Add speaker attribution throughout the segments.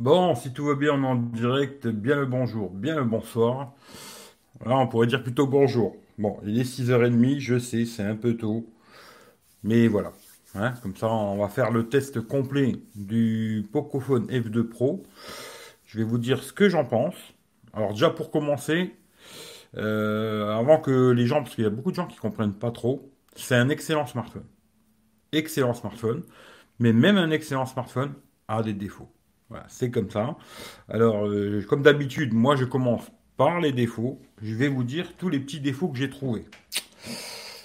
Speaker 1: Bon, si tout va bien, on est en direct. Bien le bonjour, bien le bonsoir. Là, on pourrait dire plutôt bonjour. Bon, il est 6h30, je sais, c'est un peu tôt. Mais voilà. Hein, comme ça, on va faire le test complet du Pocophone F2 Pro. Je vais vous dire ce que j'en pense. Alors déjà pour commencer, euh, avant que les gens, parce qu'il y a beaucoup de gens qui comprennent pas trop, c'est un excellent smartphone. Excellent smartphone. Mais même un excellent smartphone a des défauts. Voilà, c'est comme ça. Alors, euh, comme d'habitude, moi je commence par les défauts. Je vais vous dire tous les petits défauts que j'ai trouvés.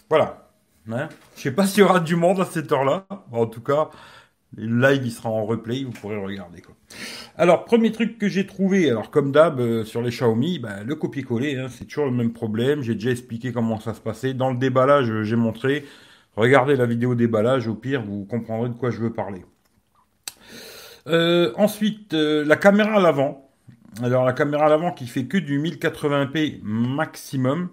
Speaker 1: Voilà. Hein je sais pas s'il y aura du monde à cette heure-là. En tout cas, le live il sera en replay, vous pourrez regarder. Alors, premier truc que j'ai trouvé, alors comme d'hab euh, sur les Xiaomi, bah, le copier-coller, hein, c'est toujours le même problème. J'ai déjà expliqué comment ça se passait. Dans le déballage, j'ai montré. Regardez la vidéo déballage, au pire, vous comprendrez de quoi je veux parler. Euh, ensuite, euh, la caméra à l'avant. Alors la caméra à l'avant qui fait que du 1080p maximum.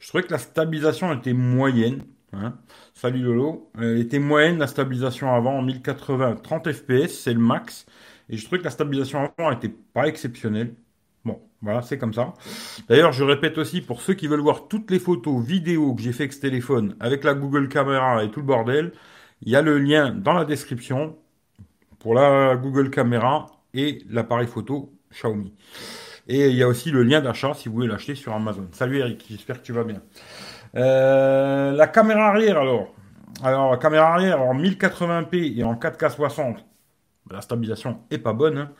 Speaker 1: Je trouvais que la stabilisation était moyenne. Hein. Salut Lolo. Elle était moyenne la stabilisation avant en 1080 30 fps, c'est le max. Et je trouvais que la stabilisation avant n'était pas exceptionnelle. Bon, voilà, c'est comme ça. D'ailleurs, je répète aussi, pour ceux qui veulent voir toutes les photos, vidéos que j'ai fait avec ce téléphone, avec la Google Caméra et tout le bordel, il y a le lien dans la description pour la Google Caméra et l'appareil photo Xiaomi. Et il y a aussi le lien d'achat si vous voulez l'acheter sur Amazon. Salut Eric, j'espère que tu vas bien. Euh, la caméra arrière alors. Alors la caméra arrière en 1080p et en 4K 60, la stabilisation est pas bonne. Hein.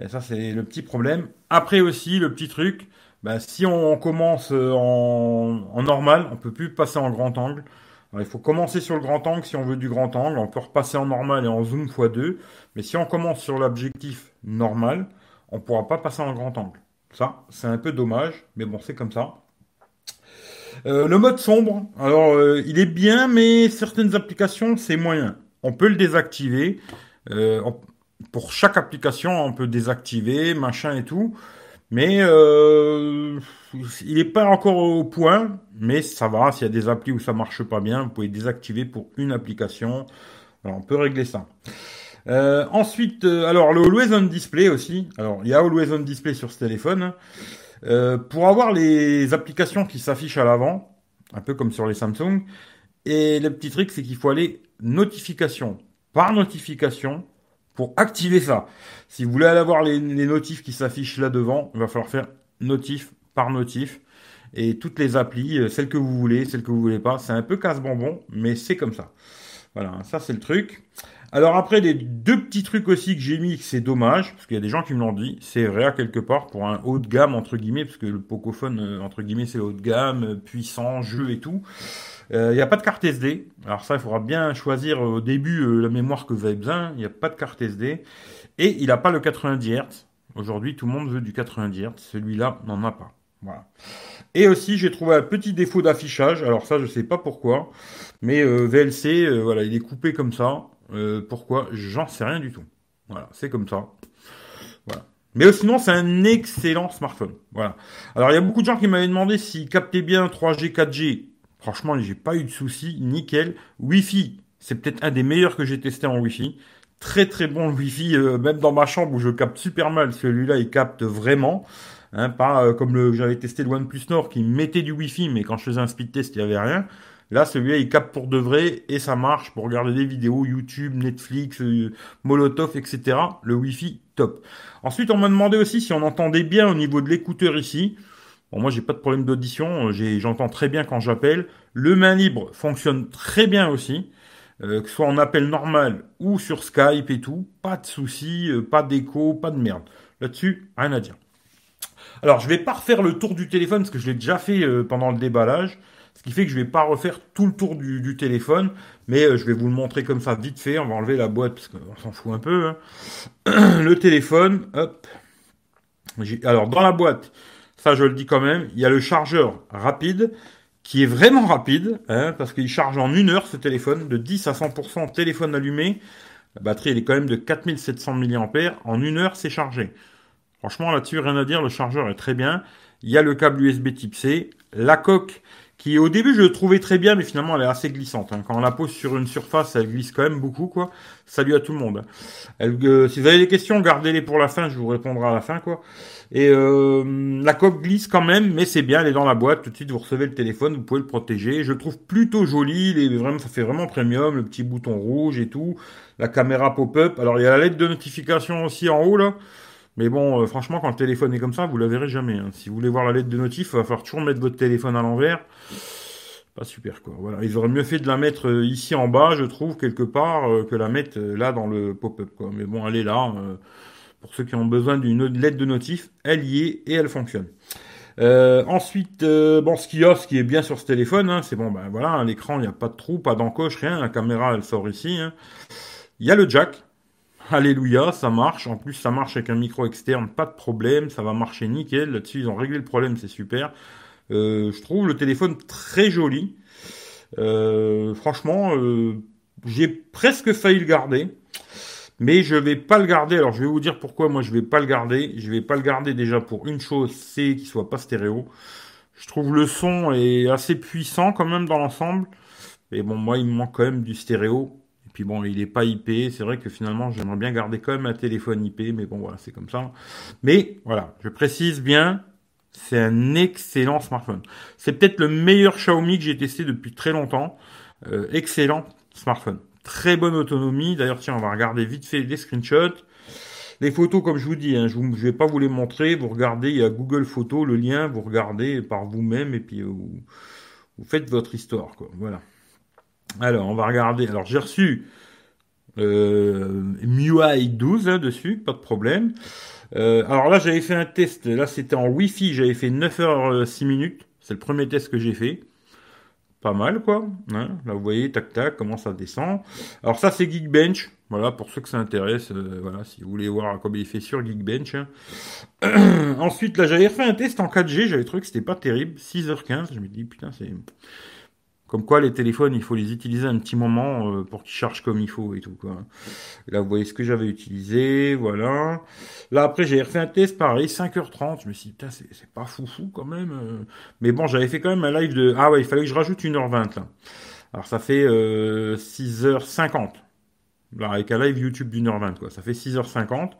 Speaker 1: Et ça c'est le petit problème. Après aussi le petit truc, bah, si on commence en, en normal, on peut plus passer en grand angle il faut commencer sur le grand angle si on veut du grand angle. On peut repasser en normal et en zoom x2. Mais si on commence sur l'objectif normal, on ne pourra pas passer en grand angle. Ça, c'est un peu dommage, mais bon, c'est comme ça. Euh, le mode sombre, alors euh, il est bien, mais certaines applications, c'est moyen. On peut le désactiver. Euh, pour chaque application, on peut désactiver, machin et tout. Mais euh, il n'est pas encore au point, mais ça va. S'il y a des applis où ça marche pas bien, vous pouvez désactiver pour une application. Alors, on peut régler ça. Euh, ensuite, euh, alors le Always On Display aussi. Alors, il y a Always On Display sur ce téléphone. Euh, pour avoir les applications qui s'affichent à l'avant, un peu comme sur les Samsung. Et le petit truc, c'est qu'il faut aller notification par notification pour activer ça. Si vous voulez aller voir les, notifs qui s'affichent là devant, il va falloir faire notif par notif. Et toutes les applis, euh, celles que vous voulez, celles que vous voulez pas, c'est un peu casse-bonbon, mais c'est comme ça. Voilà, ça c'est le truc. Alors après, les deux petits trucs aussi que j'ai mis, c'est dommage, parce qu'il y a des gens qui me l'ont dit, c'est vrai quelque part pour un haut de gamme, entre guillemets, parce que le Pocophone, euh, entre guillemets, c'est haut de gamme, euh, puissant, jeu et tout. Il n'y a pas de carte SD. Alors ça, il faudra bien choisir au début la mémoire que vous avez besoin. Il n'y a pas de carte SD. Et il n'a pas le 90 Hz. Aujourd'hui, tout le monde veut du 90 Hz. Celui-là n'en a pas. Voilà. Et aussi, j'ai trouvé un petit défaut d'affichage. Alors ça, je sais pas pourquoi. Mais euh, VLC, euh, voilà, il est coupé comme ça. Euh, pourquoi? J'en sais rien du tout. Voilà, c'est comme ça. Voilà. Mais sinon, c'est un excellent smartphone. Voilà. Alors, il y a beaucoup de gens qui m'avaient demandé s'il captait bien 3G, 4G. Franchement, j'ai pas eu de soucis. Nickel. Wi-Fi, c'est peut-être un des meilleurs que j'ai testé en Wi-Fi très très bon le Wi-Fi, euh, même dans ma chambre où je capte super mal. Celui-là, il capte vraiment. Hein, pas euh, comme le j'avais testé le OnePlus Nord qui mettait du Wi-Fi, mais quand je faisais un speed test, il n'y avait rien. Là, celui-là, il capte pour de vrai et ça marche pour regarder des vidéos YouTube, Netflix, euh, Molotov, etc. Le Wi-Fi, top. Ensuite, on m'a demandé aussi si on entendait bien au niveau de l'écouteur ici. Bon, moi, j'ai pas de problème d'audition. J'entends très bien quand j'appelle. Le main libre fonctionne très bien aussi. Euh, que ce soit en appel normal ou sur Skype et tout, pas de soucis, euh, pas d'écho, pas de merde. Là-dessus, rien à dire. Alors, je vais pas refaire le tour du téléphone parce que je l'ai déjà fait euh, pendant le déballage, ce qui fait que je vais pas refaire tout le tour du, téléphone, mais je vais vous le montrer comme ça vite fait. On va enlever la boîte parce qu'on s'en fout un peu. Hein. le téléphone, hop. Alors, dans la boîte, ça je le dis quand même, il y a le chargeur rapide qui est vraiment rapide, hein, parce qu'il charge en une heure ce téléphone, de 10 à 100% téléphone allumé. La batterie, elle est quand même de 4700 mAh. En une heure, c'est chargé. Franchement, là-dessus, rien à dire, le chargeur est très bien. Il y a le câble USB type C, la coque qui au début je le trouvais très bien, mais finalement elle est assez glissante. Hein. Quand on la pose sur une surface, elle glisse quand même beaucoup, quoi. Salut à tout le monde. Euh, si vous avez des questions, gardez-les pour la fin, je vous répondrai à la fin, quoi. Et euh, la coque glisse quand même, mais c'est bien, elle est dans la boîte. Tout de suite, vous recevez le téléphone, vous pouvez le protéger. Je trouve plutôt joli, vraiment, ça fait vraiment premium, le petit bouton rouge et tout, la caméra pop-up. Alors il y a la lettre de notification aussi en haut là. Mais bon, euh, franchement, quand le téléphone est comme ça, vous la verrez jamais. Hein. Si vous voulez voir la lettre de notif, il va falloir toujours mettre votre téléphone à l'envers. Pas super quoi. Voilà, ils auraient mieux fait de la mettre euh, ici en bas, je trouve quelque part, que la mettre là dans le pop-up. Mais bon, elle est là. Pour ceux qui ont besoin d'une lettre de notif, elle y est et elle fonctionne. ensuite, bon, ce qu'il y a, ce qui est bien sur ce téléphone, hein, c'est bon, ben voilà, l'écran, il n'y a pas de trou, pas d'encoche, rien. La caméra, elle sort ici. Hein. Il y a le jack, Alléluia, ça marche. En plus, ça marche avec un micro externe, pas de problème. Ça va marcher nickel. Là-dessus, ils ont réglé le problème, c'est super. Euh, je trouve le téléphone très joli. Euh, franchement, euh, j'ai presque failli le garder. Mais je vais pas le garder. Alors, je vais vous dire pourquoi moi je vais pas le garder. Je vais pas le garder déjà pour une chose, c'est qu'il soit pas stéréo. Je trouve le son est assez puissant quand même dans l'ensemble. Mais bon, moi, il me manque quand même du stéréo. Puis bon, il n'est pas IP. C'est vrai que finalement, j'aimerais bien garder quand même un téléphone IP, mais bon, voilà, c'est comme ça. Mais voilà, je précise bien, c'est un excellent smartphone. C'est peut-être le meilleur Xiaomi que j'ai testé depuis très longtemps. Euh, excellent smartphone. Très bonne autonomie. D'ailleurs, tiens, on va regarder vite fait des screenshots. Les photos, comme je vous dis, hein, je ne vais pas vous les montrer. Vous regardez, il y a Google Photos, le lien, vous regardez par vous-même et puis vous, vous faites votre histoire. Quoi. Voilà. Alors, on va regarder. Alors, j'ai reçu euh, MIUI 12 hein, dessus, pas de problème. Euh, alors là, j'avais fait un test. Là, c'était en Wi-Fi. J'avais fait 9 h 6 minutes. C'est le premier test que j'ai fait. Pas mal, quoi. Hein. là, vous voyez, tac, tac, comment ça descend. Alors ça, c'est Geekbench. Voilà, pour ceux que ça intéresse. Euh, voilà, si vous voulez voir comment il fait sur Geekbench. Hein. Ensuite, là, j'avais fait un test en 4G. J'avais trouvé que c'était pas terrible. 6h15. Je me dis, putain, c'est comme quoi, les téléphones, il faut les utiliser un petit moment euh, pour qu'ils chargent comme il faut et tout. Quoi. Là, vous voyez ce que j'avais utilisé, voilà. Là, après, j'ai refait un test, pareil, 5h30. Je me suis dit, putain, c'est pas foufou quand même. Euh. Mais bon, j'avais fait quand même un live de... Ah ouais, il fallait que je rajoute 1h20, là. Alors, ça fait 6h50. Euh, là, avec un live YouTube d'une heure 20, quoi. Ça fait 6h50.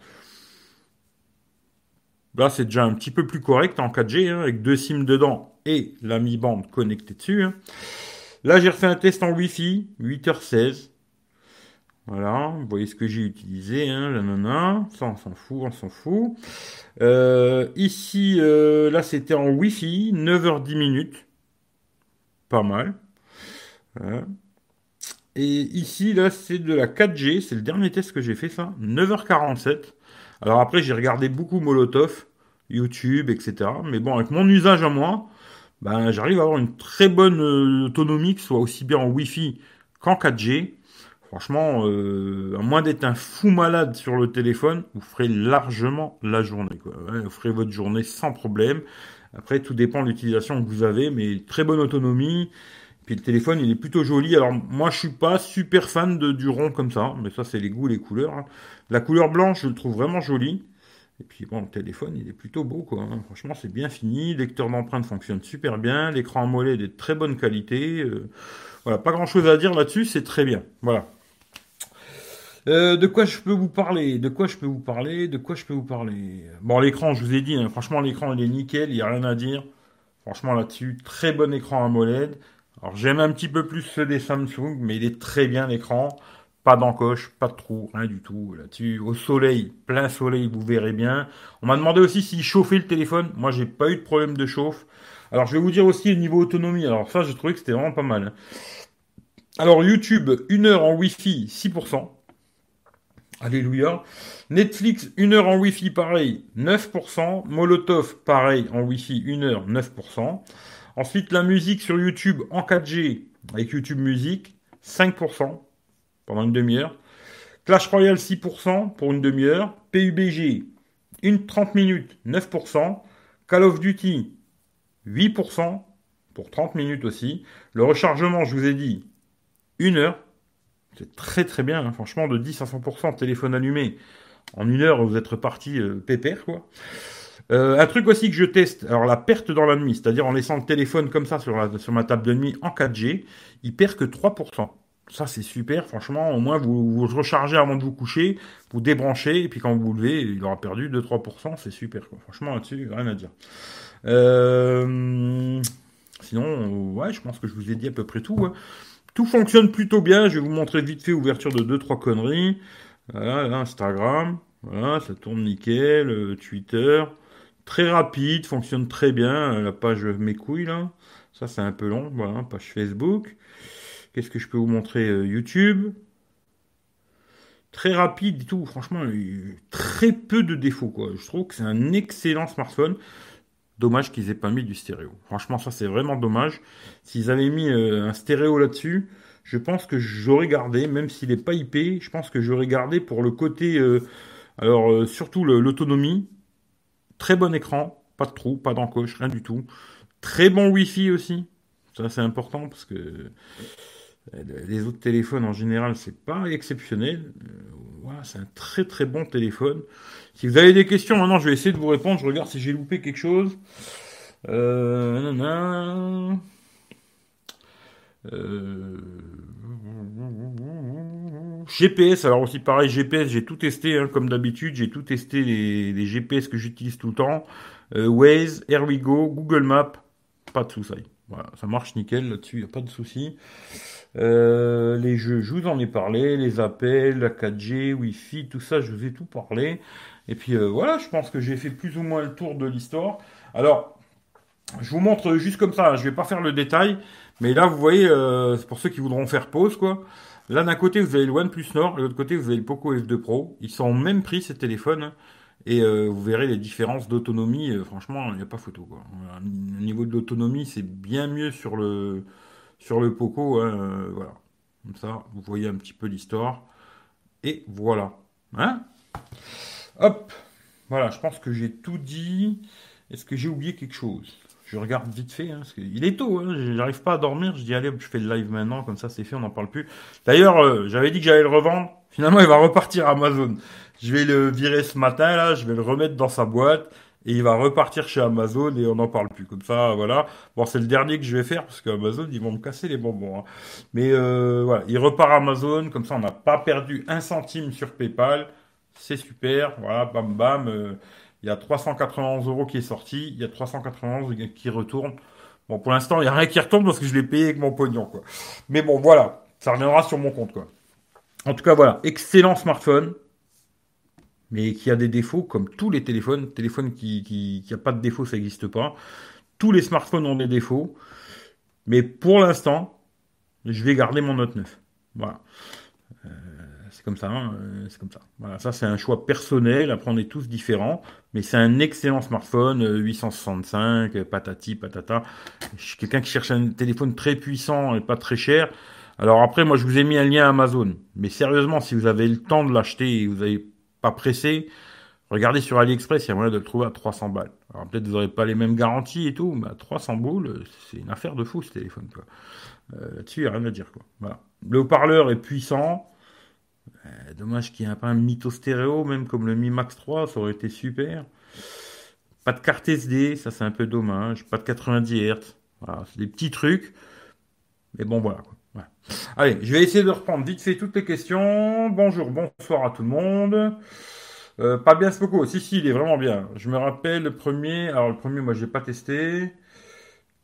Speaker 1: Là, c'est déjà un petit peu plus correct en 4G, hein, avec deux SIM dedans et la mi-bande connectée dessus. Hein. Là, j'ai refait un test en Wi-Fi, 8h16. Voilà, vous voyez ce que j'ai utilisé, hein, nanana. Ça, on s'en fout, on s'en fout. Euh, ici, euh, là, c'était en Wi-Fi, 9h10 minutes. Pas mal. Et ici, là, c'est de la 4G. C'est le dernier test que j'ai fait, ça. 9h47. Alors après, j'ai regardé beaucoup Molotov, YouTube, etc. Mais bon, avec mon usage à moi, ben, j'arrive à avoir une très bonne euh, autonomie, qui soit aussi bien en Wi-Fi qu'en 4G. Franchement, euh, à moins d'être un fou malade sur le téléphone, vous ferez largement la journée. Quoi. vous ferez votre journée sans problème. Après, tout dépend de l'utilisation que vous avez, mais très bonne autonomie. Puis le téléphone, il est plutôt joli. Alors moi, je suis pas super fan de, du rond comme ça, mais ça, c'est les goûts, les couleurs. Hein. La couleur blanche, je le trouve vraiment joli. Et puis bon, le téléphone, il est plutôt beau, quoi. Hein. Franchement, c'est bien fini. Lecteur d'empreintes fonctionne super bien. L'écran AMOLED est de très bonne qualité. Euh, voilà, pas grand-chose à dire là-dessus, c'est très bien. Voilà. Euh, de quoi je peux vous parler? De quoi je peux vous parler? De quoi je peux vous parler? Bon, l'écran, je vous ai dit, hein, franchement, l'écran, il est nickel, il n'y a rien à dire. Franchement, là-dessus, très bon écran AMOLED. Alors, j'aime un petit peu plus ceux des Samsung, mais il est très bien l'écran. Pas d'encoche, pas de trou, rien du tout là-dessus. Au soleil, plein soleil, vous verrez bien. On m'a demandé aussi s'il chauffait le téléphone. Moi, j'ai pas eu de problème de chauffe. Alors, je vais vous dire aussi le niveau autonomie. Alors, ça, j'ai trouvé que c'était vraiment pas mal. Hein. Alors, YouTube, 1 heure en Wi-Fi, 6%. Alléluia. Netflix, 1 heure en Wi-Fi, pareil, 9%. Molotov, pareil, en Wi-Fi, 1 heure, 9%. Ensuite, la musique sur YouTube en 4G, avec YouTube Musique, 5% pendant une demi-heure. Clash Royale 6% pour une demi-heure. PUBG, une 30 minutes, 9%. Call of Duty, 8% pour 30 minutes aussi. Le rechargement, je vous ai dit, une heure. C'est très très bien, hein. franchement, de 10 à 100% téléphone allumé. En une heure, vous êtes reparti euh, pépère, quoi. Euh, un truc aussi que je teste, alors la perte dans la nuit, c'est-à-dire en laissant le téléphone comme ça sur, sur ma table de nuit en 4G, il perd que 3%. Ça, c'est super, franchement. Au moins, vous, vous rechargez avant de vous coucher, vous débranchez, et puis quand vous vous levez, il aura perdu 2-3%. C'est super. Franchement, là-dessus, rien à dire. Euh, sinon, ouais, je pense que je vous ai dit à peu près tout. Tout fonctionne plutôt bien. Je vais vous montrer vite fait ouverture de 2-3 conneries. Voilà, Instagram. Voilà, ça tourne nickel. Euh, Twitter. Très rapide, fonctionne très bien. La page mes couilles, là. Ça, c'est un peu long. Voilà, page Facebook. Qu'est-ce que je peux vous montrer euh, YouTube? Très rapide et tout. Franchement, très peu de défauts, quoi. Je trouve que c'est un excellent smartphone. Dommage qu'ils aient pas mis du stéréo. Franchement, ça c'est vraiment dommage. S'ils avaient mis euh, un stéréo là-dessus, je pense que j'aurais gardé, même s'il n'est pas IP, je pense que j'aurais gardé pour le côté, euh, alors surtout l'autonomie. Très bon écran, pas de trou, pas d'encoche, rien du tout. Très bon Wi-Fi aussi. Ça c'est important parce que les autres téléphones en général, c'est pas exceptionnel. Euh, c'est un très très bon téléphone. Si vous avez des questions, maintenant je vais essayer de vous répondre. Je regarde si j'ai loupé quelque chose. Euh, euh, GPS, alors aussi pareil, GPS, j'ai tout testé hein, comme d'habitude, j'ai tout testé les, GPS que j'utilise tout le temps. Waze, AirWigo, Google Maps, pas de soucis. Ça marche nickel là-dessus, il n'y a pas de soucis. Euh, les jeux, je vous en ai parlé, les appels, la 4G, Wi-Fi, tout ça, je vous ai tout parlé. Et puis euh, voilà, je pense que j'ai fait plus ou moins le tour de l'histoire. Alors, je vous montre juste comme ça, je vais pas faire le détail, mais là vous voyez, euh, c'est pour ceux qui voudront faire pause quoi. Là d'un côté vous avez le OnePlus Nord, de l'autre côté vous avez le Poco F2 Pro. Ils sont au même prix ces téléphones. Et vous verrez les différences d'autonomie, franchement, il n'y a pas photo. Quoi. Au niveau de l'autonomie, c'est bien mieux sur le, sur le Poco. Hein, euh, voilà. Comme ça, vous voyez un petit peu l'histoire. Et voilà. Hein? Hop. Voilà, je pense que j'ai tout dit. Est-ce que j'ai oublié quelque chose? Je regarde vite fait. Hein, il est tôt. Hein, J'arrive pas à dormir. Je dis, allez, je fais le live maintenant. Comme ça, c'est fait. On n'en parle plus. D'ailleurs, euh, j'avais dit que j'allais le revendre. Finalement, il va repartir Amazon. Je vais le virer ce matin. là. Je vais le remettre dans sa boîte et il va repartir chez Amazon et on n'en parle plus. Comme ça, voilà. Bon, c'est le dernier que je vais faire parce qu'Amazon, ils vont me casser les bonbons. Hein. Mais euh, voilà, il repart Amazon, comme ça on n'a pas perdu un centime sur PayPal. C'est super, voilà, bam bam. Euh, il y a 391 euros qui est sorti, il y a 391 qui retourne. Bon, pour l'instant, il n'y a rien qui retourne parce que je l'ai payé avec mon pognon, quoi. Mais bon, voilà, ça reviendra sur mon compte, quoi. En tout cas, voilà, excellent smartphone mais qui a des défauts comme tous les téléphones. Téléphone qui qui, pas de défaut, ça n'existe pas. Tous les smartphones ont des défauts, mais pour l'instant, je vais garder mon Note 9. Voilà. Euh, c'est comme ça, hein, euh, c'est comme ça. Voilà, ça c'est un choix personnel. Après, on est tous différents, mais c'est un excellent smartphone, 865, euh, patati patata. Je suis quelqu'un qui cherche un téléphone très puissant et pas très cher. Alors après, moi, je vous ai mis un lien Amazon. Mais sérieusement, si vous avez le temps de l'acheter et vous avez pas pressé. Regardez sur AliExpress, il y a moyen de le trouver à 300 balles. Alors peut-être vous n'aurez pas les mêmes garanties et tout, mais à 300 boules, c'est une affaire de fou ce téléphone. Quoi. Euh, Là-dessus, il n'y a rien à dire. Quoi. Voilà. Le haut-parleur est puissant. Euh, dommage qu'il n'y ait pas un mytho stéréo, même comme le Mi Max 3, ça aurait été super. Pas de carte SD, ça c'est un peu dommage. Pas de 90 Hz. Voilà, c'est des petits trucs. Mais bon, voilà. Allez, je vais essayer de reprendre vite fait toutes les questions. Bonjour, bonsoir à tout le monde. Euh, pas bien ce Si, si, il est vraiment bien. Je me rappelle le premier. Alors, le premier, moi, j'ai pas testé.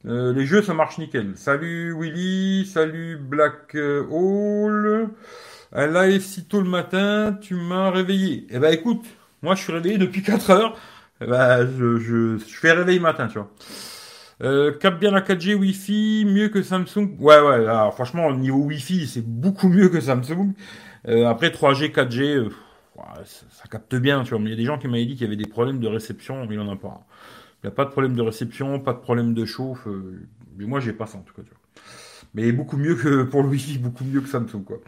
Speaker 1: Euh, les jeux, ça marche nickel. Salut Willy, salut Black Hole. Un live si tôt le matin, tu m'as réveillé. Eh ben, écoute, moi, je suis réveillé depuis 4 heures. Eh ben, je, je, je fais réveil matin, tu vois. Euh, cap bien la 4G Wi-Fi, mieux que Samsung. Ouais, ouais, alors, franchement, au niveau Wi-Fi, c'est beaucoup mieux que Samsung. Euh, après, 3G, 4G, euh, ça, capte bien, tu vois. Mais il y a des gens qui m'avaient dit qu'il y avait des problèmes de réception, il en a pas. Il n'y a pas de problème de réception, pas de problème de chauffe. mais moi, j'ai pas ça, en tout cas, tu vois. Mais beaucoup mieux que pour le Wi-Fi, beaucoup mieux que Samsung, quoi.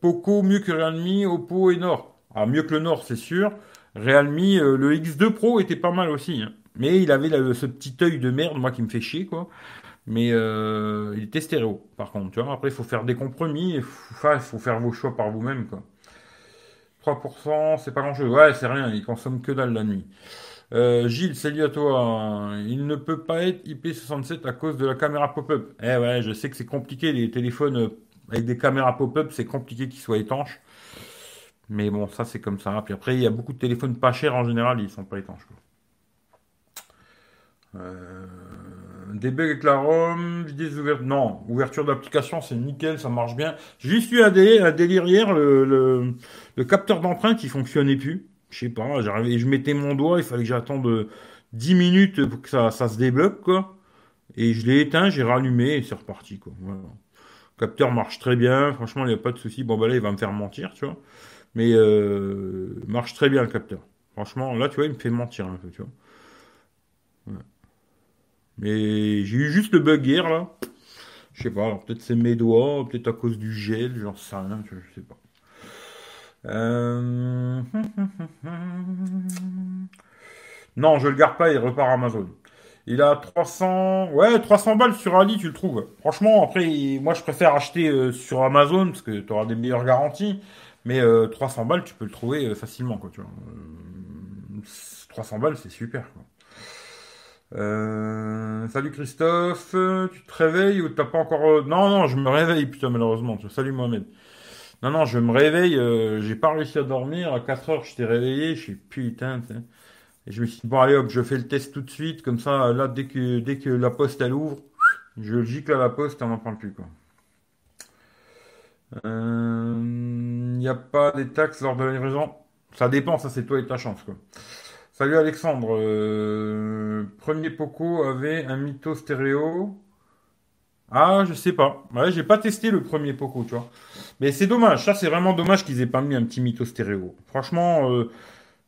Speaker 1: Poco, mieux que Realme, Oppo et Nord. Ah, mieux que le Nord, c'est sûr. Realme, le X2 Pro était pas mal aussi. Hein. Mais il avait ce petit œil de merde, moi, qui me fait chier, quoi. Mais euh, il était stéréo, par contre. Tu vois, après, il faut faire des compromis. Il faut, faire vos choix par vous-même, quoi. 3%, c'est pas grand-chose. Ouais, c'est rien, il consomme que dalle la nuit. Euh, Gilles, salut à toi. Il ne peut pas être IP67 à cause de la caméra pop-up. Eh ouais, je sais que c'est compliqué, les téléphones euh, avec des caméras pop-up, c'est compliqué qu'ils soient étanches. Mais bon, ça c'est comme ça. Puis après, il y a beaucoup de téléphones pas chers en général, ils sont pas étanches. Euh, avec la ROM, Non, ouverture d'application, c'est nickel, ça marche bien. J'ai juste eu un délire, hier, le, capteur d'empreinte qui fonctionnait plus. Je sais pas, j'arrivais, je mettais mon doigt, il fallait que j'attende 10 minutes pour que ça, se débloque, quoi. Et je l'ai éteint, j'ai rallumé et c'est reparti, quoi. Le capteur marche très bien, franchement, il n'y a pas de souci. Bon, bah là, il va me faire mentir, tu vois. Mais euh, marche très bien le capteur. Franchement, là, tu vois, il me fait mentir un peu, tu vois. Mais j'ai eu juste le bug hier, là. Je sais pas, peut-être c'est mes doigts, peut-être à cause du gel, j'en sais rien, je, sais pas. Euh, non, je le garde pas, il repart Amazon. Il a 300, ouais, 300 balles sur Ali, tu le trouves. Franchement, après, moi, je préfère acheter euh, sur Amazon parce que tu auras des meilleures garanties. Mais 300 euh, balles, tu peux le trouver facilement, quoi, tu vois. 300 balles, c'est super. Euh, salut Christophe, tu te réveilles ou t'as pas encore... Euh, non, non, je me réveille, putain, malheureusement. Salut Mohamed. Non, non, je me réveille, euh, j'ai pas réussi à dormir. À 4 heures, je t'ai réveillé, je suis putain, Et je me suis dit, bon, allez hop, je fais le test tout de suite, comme ça, là, dès que, dès que la poste, elle ouvre, je gicle à la poste, on n'en parle plus, quoi. Il n'y a pas des taxes lors de la livraison? Ça dépend, ça c'est toi et ta chance, quoi. Salut Alexandre. Euh, premier Poco avait un mytho stéréo. Ah, je sais pas. Ouais, j'ai pas testé le premier Poco, tu vois. Mais c'est dommage. Ça, c'est vraiment dommage qu'ils aient pas mis un petit mytho stéréo. Franchement, euh,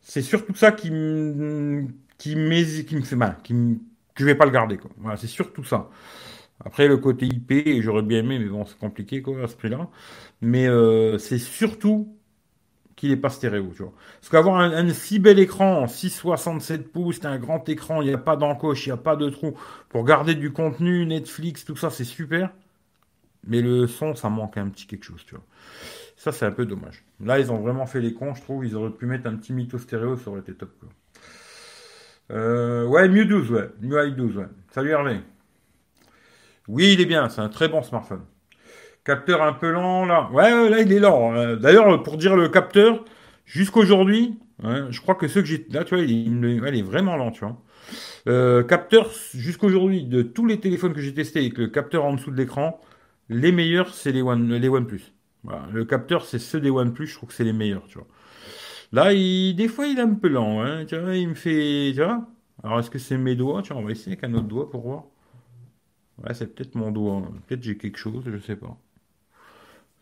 Speaker 1: c'est surtout ça qui me qui me fait mal, qui que je vais pas le garder quoi. Voilà, c'est surtout ça. Après le côté IP, j'aurais bien aimé, mais bon, c'est compliqué quoi à ce prix-là. Mais euh, c'est surtout qu'il n'est pas stéréo, tu vois. Parce qu'avoir un, si bel écran en 6,67 pouces, un grand écran, il n'y a pas d'encoche, il n'y a pas de trou, pour garder du contenu, Netflix, tout ça, c'est super. Mais le son, ça manque un petit quelque chose, tu vois. Ça, c'est un peu dommage. Là, ils ont vraiment fait les cons, je trouve. Ils auraient pu mettre un petit mytho stéréo, ça aurait été top. Euh, ouais, mieux 12, ouais. Mieux 12, ouais. Salut Hervé. Oui, il est bien, c'est un très bon smartphone. Capteur un peu lent, là. Ouais, là, il est lent. Hein. D'ailleurs, pour dire le capteur, jusqu'aujourd'hui, je crois que ceux que j'ai... Là, tu vois, il, est vraiment lent, tu vois. Euh, capteur, jusqu'aujourd'hui, de tous les téléphones que j'ai testés avec le capteur en dessous de l'écran, les meilleurs, c'est les, One, les OnePlus. Le capteur, c'est ceux des OnePlus, je trouve que c'est les meilleurs, tu vois. Là, il, des fois, il est un peu lent, hein, tu vois, il me fait, tu vois. Alors, est-ce que c'est mes doigts? Vois, on va essayer avec un autre doigt pour voir. Ouais, c'est peut-être mon doigt. Hein. Peut-être j'ai quelque chose, je sais pas.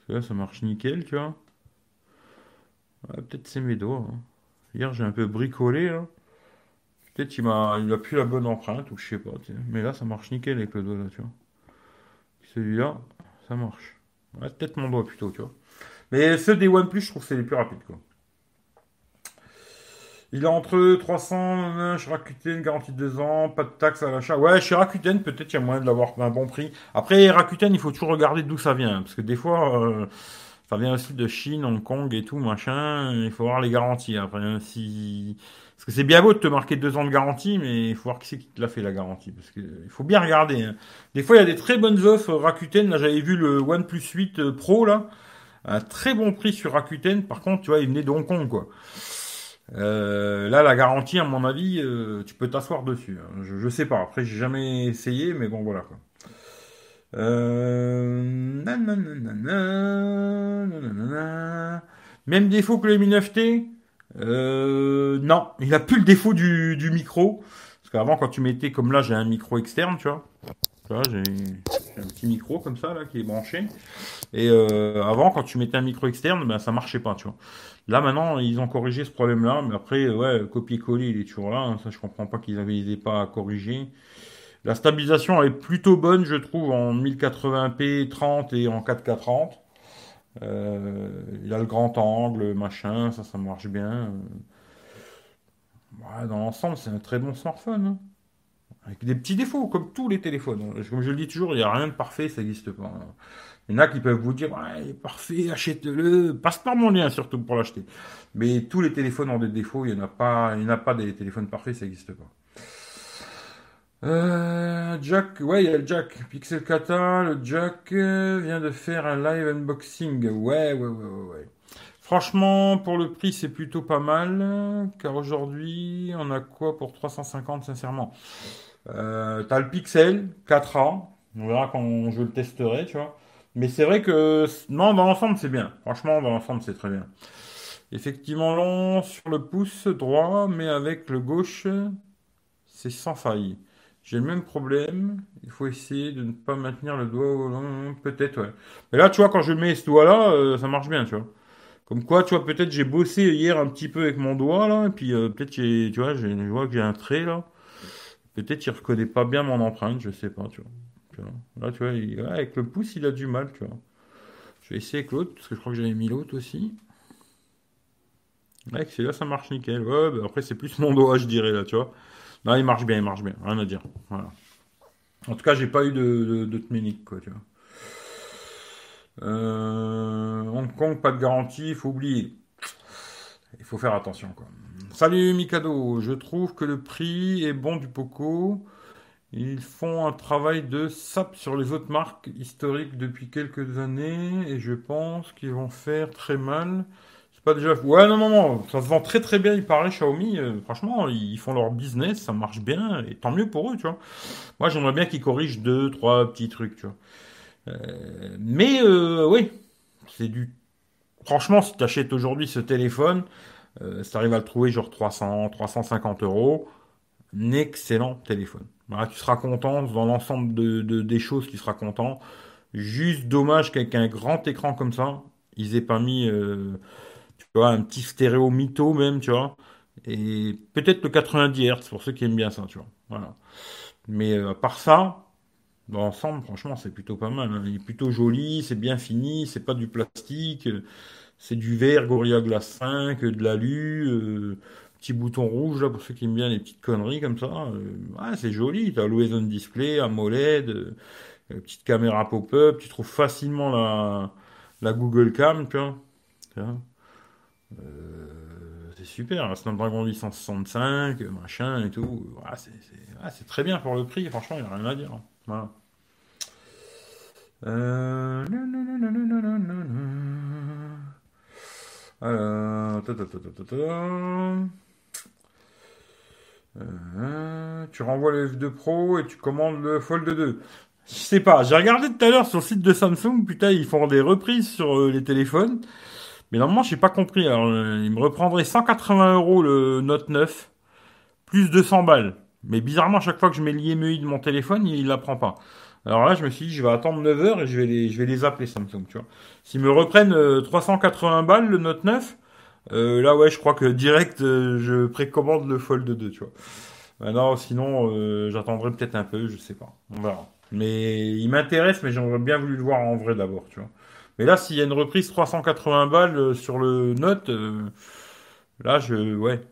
Speaker 1: Là, ça marche nickel, tu vois. Peut-être c'est mes doigts. Hein. Hier, j'ai un peu bricolé. Peut-être il m'a, il a plus la bonne empreinte ou je sais pas. Mais là, ça marche nickel avec le doigt là, tu vois. Celui-là, ça marche. peut-être mon doigt plutôt, tu vois. Mais ceux des OnePlus, je trouve que c'est les plus rapides, quoi. Il est entre 300 chez Rakuten, garantie de 2 ans, pas de taxe à l'achat. Ouais, chez Rakuten, peut-être il y a moyen de l'avoir à un bon prix. Après, Rakuten, il faut toujours regarder d'où ça vient. Parce que des fois, euh, ça vient aussi de Chine, Hong Kong et tout, machin. Il faut voir les garanties. Après, hein, si... Parce que c'est bien beau de te marquer 2 ans de garantie, mais il faut voir qui c'est qui te l'a fait la garantie. Parce que il faut bien regarder. Hein. Des fois, il y a des très bonnes offres Rakuten. Là, j'avais vu le OnePlus 8 Pro, là. Un très bon prix sur Rakuten. Par contre, tu vois, il venait de Hong Kong, quoi. Euh, là, la garantie, à mon avis, euh, tu peux t'asseoir dessus. Hein. Je, sais pas. Après, j'ai jamais essayé, mais bon, voilà. Même défaut que le Mi 9T euh, Non, il a plus le défaut du, micro. Parce qu'avant, quand tu mettais, comme là, j'ai un micro externe, tu vois. j'ai un petit micro comme ça là qui est branché. Et euh, avant, quand tu mettais un micro externe, ben ça marchait pas, tu vois. Là maintenant, ils ont corrigé ce problème-là, mais après, ouais, copier-coller, il est toujours là. Hein. ça, je comprends pas qu'ils n'avaient pas à corriger. La stabilisation est plutôt bonne, je trouve, en 1080p 30 et en 4K 30. Euh, il a le grand angle, machin, ça, ça marche bien. dans l'ensemble, c'est un très bon smartphone. Hein. Avec des petits défauts, comme tous les téléphones. Comme je le dis toujours, il n'y a rien de parfait, ça n'existe pas. Il y en a qui peuvent vous dire, ouais, parfait, achète-le. Passe par mon lien surtout pour l'acheter. Mais tous les téléphones ont des défauts. Il n'y en a pas, il n'y a pas des téléphones parfaits, ça n'existe pas. Euh, Jack, ouais, il y a le Jack. Pixel Kata, le Jack euh, vient de faire un live unboxing. Ouais, ouais, ouais, ouais, ouais. Franchement, pour le prix, c'est plutôt pas mal. Car aujourd'hui, on a quoi pour 350, sincèrement? Euh, T'as le Pixel 4A. On verra quand je le testerai, tu vois. Mais c'est vrai que, non, dans l'ensemble, c'est bien. Franchement, dans l'ensemble, c'est très bien. Effectivement long sur le pouce droit, mais avec le gauche, c'est sans faille. J'ai le même problème. Il faut essayer de ne pas maintenir le doigt au long. Peut-être, ouais. Mais là, tu vois, quand je mets ce doigt-là, euh, ça marche bien, tu vois. Comme quoi, tu vois, peut-être j'ai bossé hier un petit peu avec mon doigt, là, et puis euh, peut-être tu vois, je vois que j'ai un trait, là. Peut-être il reconnaît pas bien mon empreinte, je sais pas, tu vois. Là, tu vois, avec le pouce, il a du mal, tu vois. Je vais essayer avec l'autre, parce que je crois que j'avais mis l'autre aussi. Là, ça marche nickel. Bah, après, c'est plus mon doigt, je dirais, là, tu vois. Non, il marche bien, il marche bien. Rien à dire. En tout cas, j'ai pas eu de, de, quoi, tu vois. Euh, Hong Kong, pas de garantie, il faut oublier. Il faut faire attention, quoi. Salut Mikado, je trouve que le prix est bon du Poco. Ils font un travail de sap sur les autres marques historiques depuis quelques années et je pense qu'ils vont faire très mal pas déjà. Ouais, non, non, non, ça se vend très très bien, il paraît, Xiaomi. Euh, franchement, ils font leur business, ça marche bien, et tant mieux pour eux, tu vois. Moi, j'aimerais bien qu'ils corrigent deux, trois petits trucs, tu vois. Euh, mais, euh, oui, c'est du. Franchement, si tu achètes aujourd'hui ce téléphone, si tu arrives à le trouver genre 300, 350 euros, un excellent téléphone. Voilà, tu seras content dans l'ensemble de, des choses, tu seras content. Juste dommage qu'avec un grand écran comme ça, ils aient pas mis un petit stéréo mytho même, tu vois. Et peut-être le 90 Hz pour ceux qui aiment bien ça, tu vois. Voilà. Mais euh, à part ça, dans l'ensemble, franchement, c'est plutôt pas mal. Hein. Il est plutôt joli, c'est bien fini, c'est pas du plastique, c'est du verre Gorilla Glass 5, de l'alu, euh, petit bouton rouge là pour ceux qui aiment bien les petites conneries comme ça. Euh, c'est joli. T'as l'Always On Display, AMOLED, euh, petite caméra pop-up. Tu trouves facilement la, la Google Cam, tu vois. Euh, c'est super, Snapdragon 865, machin et tout. c'est très bien pour le prix, franchement, il n'y a rien à dire. Voilà. Tu renvoies le F2 Pro et tu commandes le Fold 2. Je sais pas, j'ai regardé tout à l'heure sur le site de Samsung, putain, ils font des reprises sur euh, les téléphones. Mais normalement, j'ai pas compris. Alors, euh, il me reprendrait 180 euros le Note 9, plus 200 balles. Mais bizarrement, chaque fois que je mets l'IMEI de mon téléphone, il, la prend pas. Alors là, je me suis dit, je vais attendre 9 heures et je vais les, je vais les appeler Samsung, tu vois. S'ils me reprennent 380 euh, balles le Note 9, euh, là, ouais, je crois que direct, je précommande le Fold 2, tu vois. Maintenant, sinon, j'attendrai peut-être un peu, je sais pas. On verra. Mais il m'intéresse, mais j'aurais bien voulu le voir en vrai d'abord, tu vois. Mais là, s'il y a une reprise 380 balles euh, sur le Note, euh, là, je, ouais,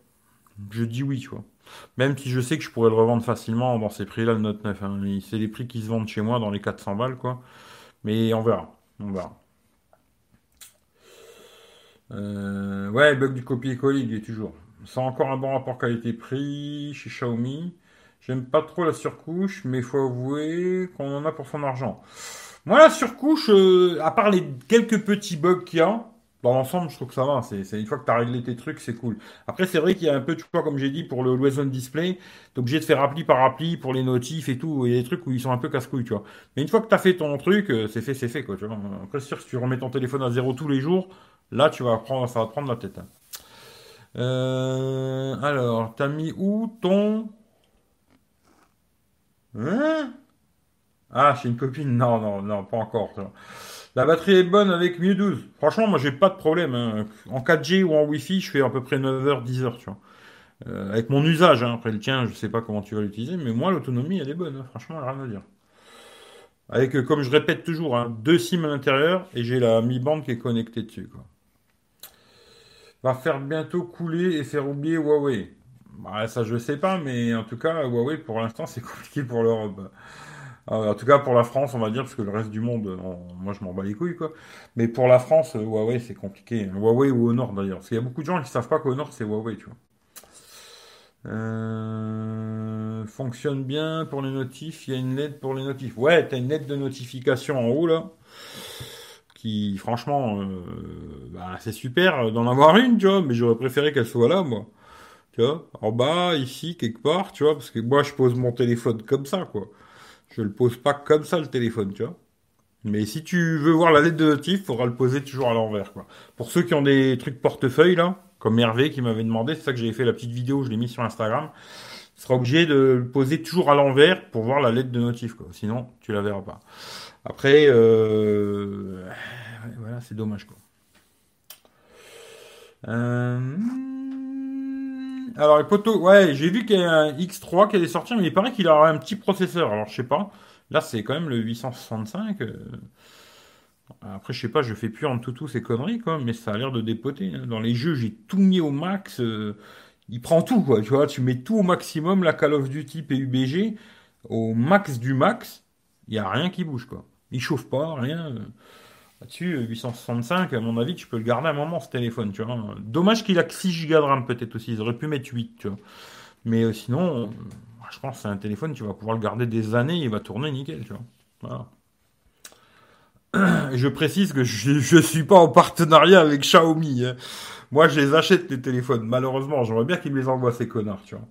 Speaker 1: je dis oui, tu vois. Même si je sais que je pourrais le revendre facilement dans ces prix-là, le Note 9. Hein. C'est les prix qui se vendent chez moi dans les 400 balles, quoi. Mais on verra. On. Euh, ouais, bug du copier-coller, il est toujours. C'est encore un bon rapport qualité-prix chez Xiaomi. J'aime pas trop la surcouche, mais il faut avouer qu'on en a pour son argent. Moi, la surcouche, euh, à part les quelques petits bugs qu'il y a, dans l'ensemble, je trouve que ça va. C'est, une fois que tu as réglé tes trucs, c'est cool. Après, c'est vrai qu'il y a un peu, tu vois, comme j'ai dit, pour le Always On Display, t'es obligé de faire appli par appli pour les notifs et tout. Il y a des trucs où ils sont un peu casse-couilles, tu vois. Mais une fois que tu as fait ton truc, euh, c'est fait, c'est fait, quoi, tu vois. Après, sûr si tu remets ton téléphone à zéro tous les jours, là, tu vas prendre, ça va prendre la tête. Hein. Euh, alors, t'as mis où ton... Hein? Ah, chez une copine? Non, non, non, pas encore. La batterie est bonne avec mieux 12. Franchement, moi, j'ai pas de problème. Hein. En 4G ou en Wi-Fi, je fais à peu près 9h, 10h, tu vois. Euh, avec mon usage, hein. après le tien, je sais pas comment tu vas l'utiliser, mais moi, l'autonomie, elle est bonne. Hein. Franchement, rien à dire. Avec, euh, comme je répète toujours, deux SIM à l'intérieur et j'ai la Mi Band qui est connectée dessus. Va faire bientôt couler et faire oublier Huawei. Bah, ça, je sais pas, mais en tout cas, Huawei, pour l'instant, c'est compliqué pour l'Europe. Euh, en tout cas pour la France, on va dire, parce que le reste du monde, moi je m'en bats les couilles, quoi. Mais pour la France, euh, Huawei, c'est compliqué. Huawei ou Honor d'ailleurs. Parce qu'il y a beaucoup de gens qui savent pas qu'Honor, c'est Huawei, tu vois. Euh, fonctionne bien pour les notifs. Il y a une lettre pour les notifs. Ouais, t'as une lettre de notification en haut là. Qui, franchement, bah, c'est super d'en avoir une, tu vois. Mais j'aurais préféré qu'elle soit là, moi. Tu vois, en bas, ici, quelque part, tu vois. Parce que moi, je pose mon téléphone comme ça, quoi. Je le pose pas comme ça le téléphone, tu vois. Mais si tu veux voir la lettre de notif, il faudra le poser toujours à l'envers, quoi. Pour ceux qui ont des trucs portefeuille, là, comme Hervé qui m'avait demandé, c'est ça que j'avais fait la petite vidéo, je l'ai mis sur Instagram, sera obligé de le poser toujours à l'envers pour voir la lettre de notif, quoi. Sinon, tu la verras pas. Après, euh... voilà, c'est dommage, quoi. Euh... Alors, les poteaux, ouais, j'ai vu qu'il y a un X3 qui allait sortir, mais il paraît qu'il aura un petit processeur. Alors, je sais pas. Là, c'est quand même le 865. Euh. Après, je sais pas, je fais plus en tout ces conneries, quoi, mais ça a l'air de dépoter. Hein. Dans les jeux, j'ai tout mis au max. Euh. Il prend tout, quoi. Tu vois, tu mets tout au maximum, la Call of Duty PUBG, au max du max. Il y a rien qui bouge, quoi. Il chauffe pas, rien. Là-dessus, 865, à mon avis, tu peux le garder un moment ce téléphone, tu vois. Dommage qu'il a que 6 Go de RAM peut-être aussi, ils auraient pu mettre 8, tu vois. Mais euh, sinon, euh, je pense que c'est un téléphone, tu vas pouvoir le garder des années, il va tourner nickel, tu vois. Voilà. Je précise que je ne suis pas en partenariat avec Xiaomi. Hein. Moi, je les achète, les téléphones. Malheureusement, j'aimerais bien qu'ils me les envoient, ces connards, tu vois.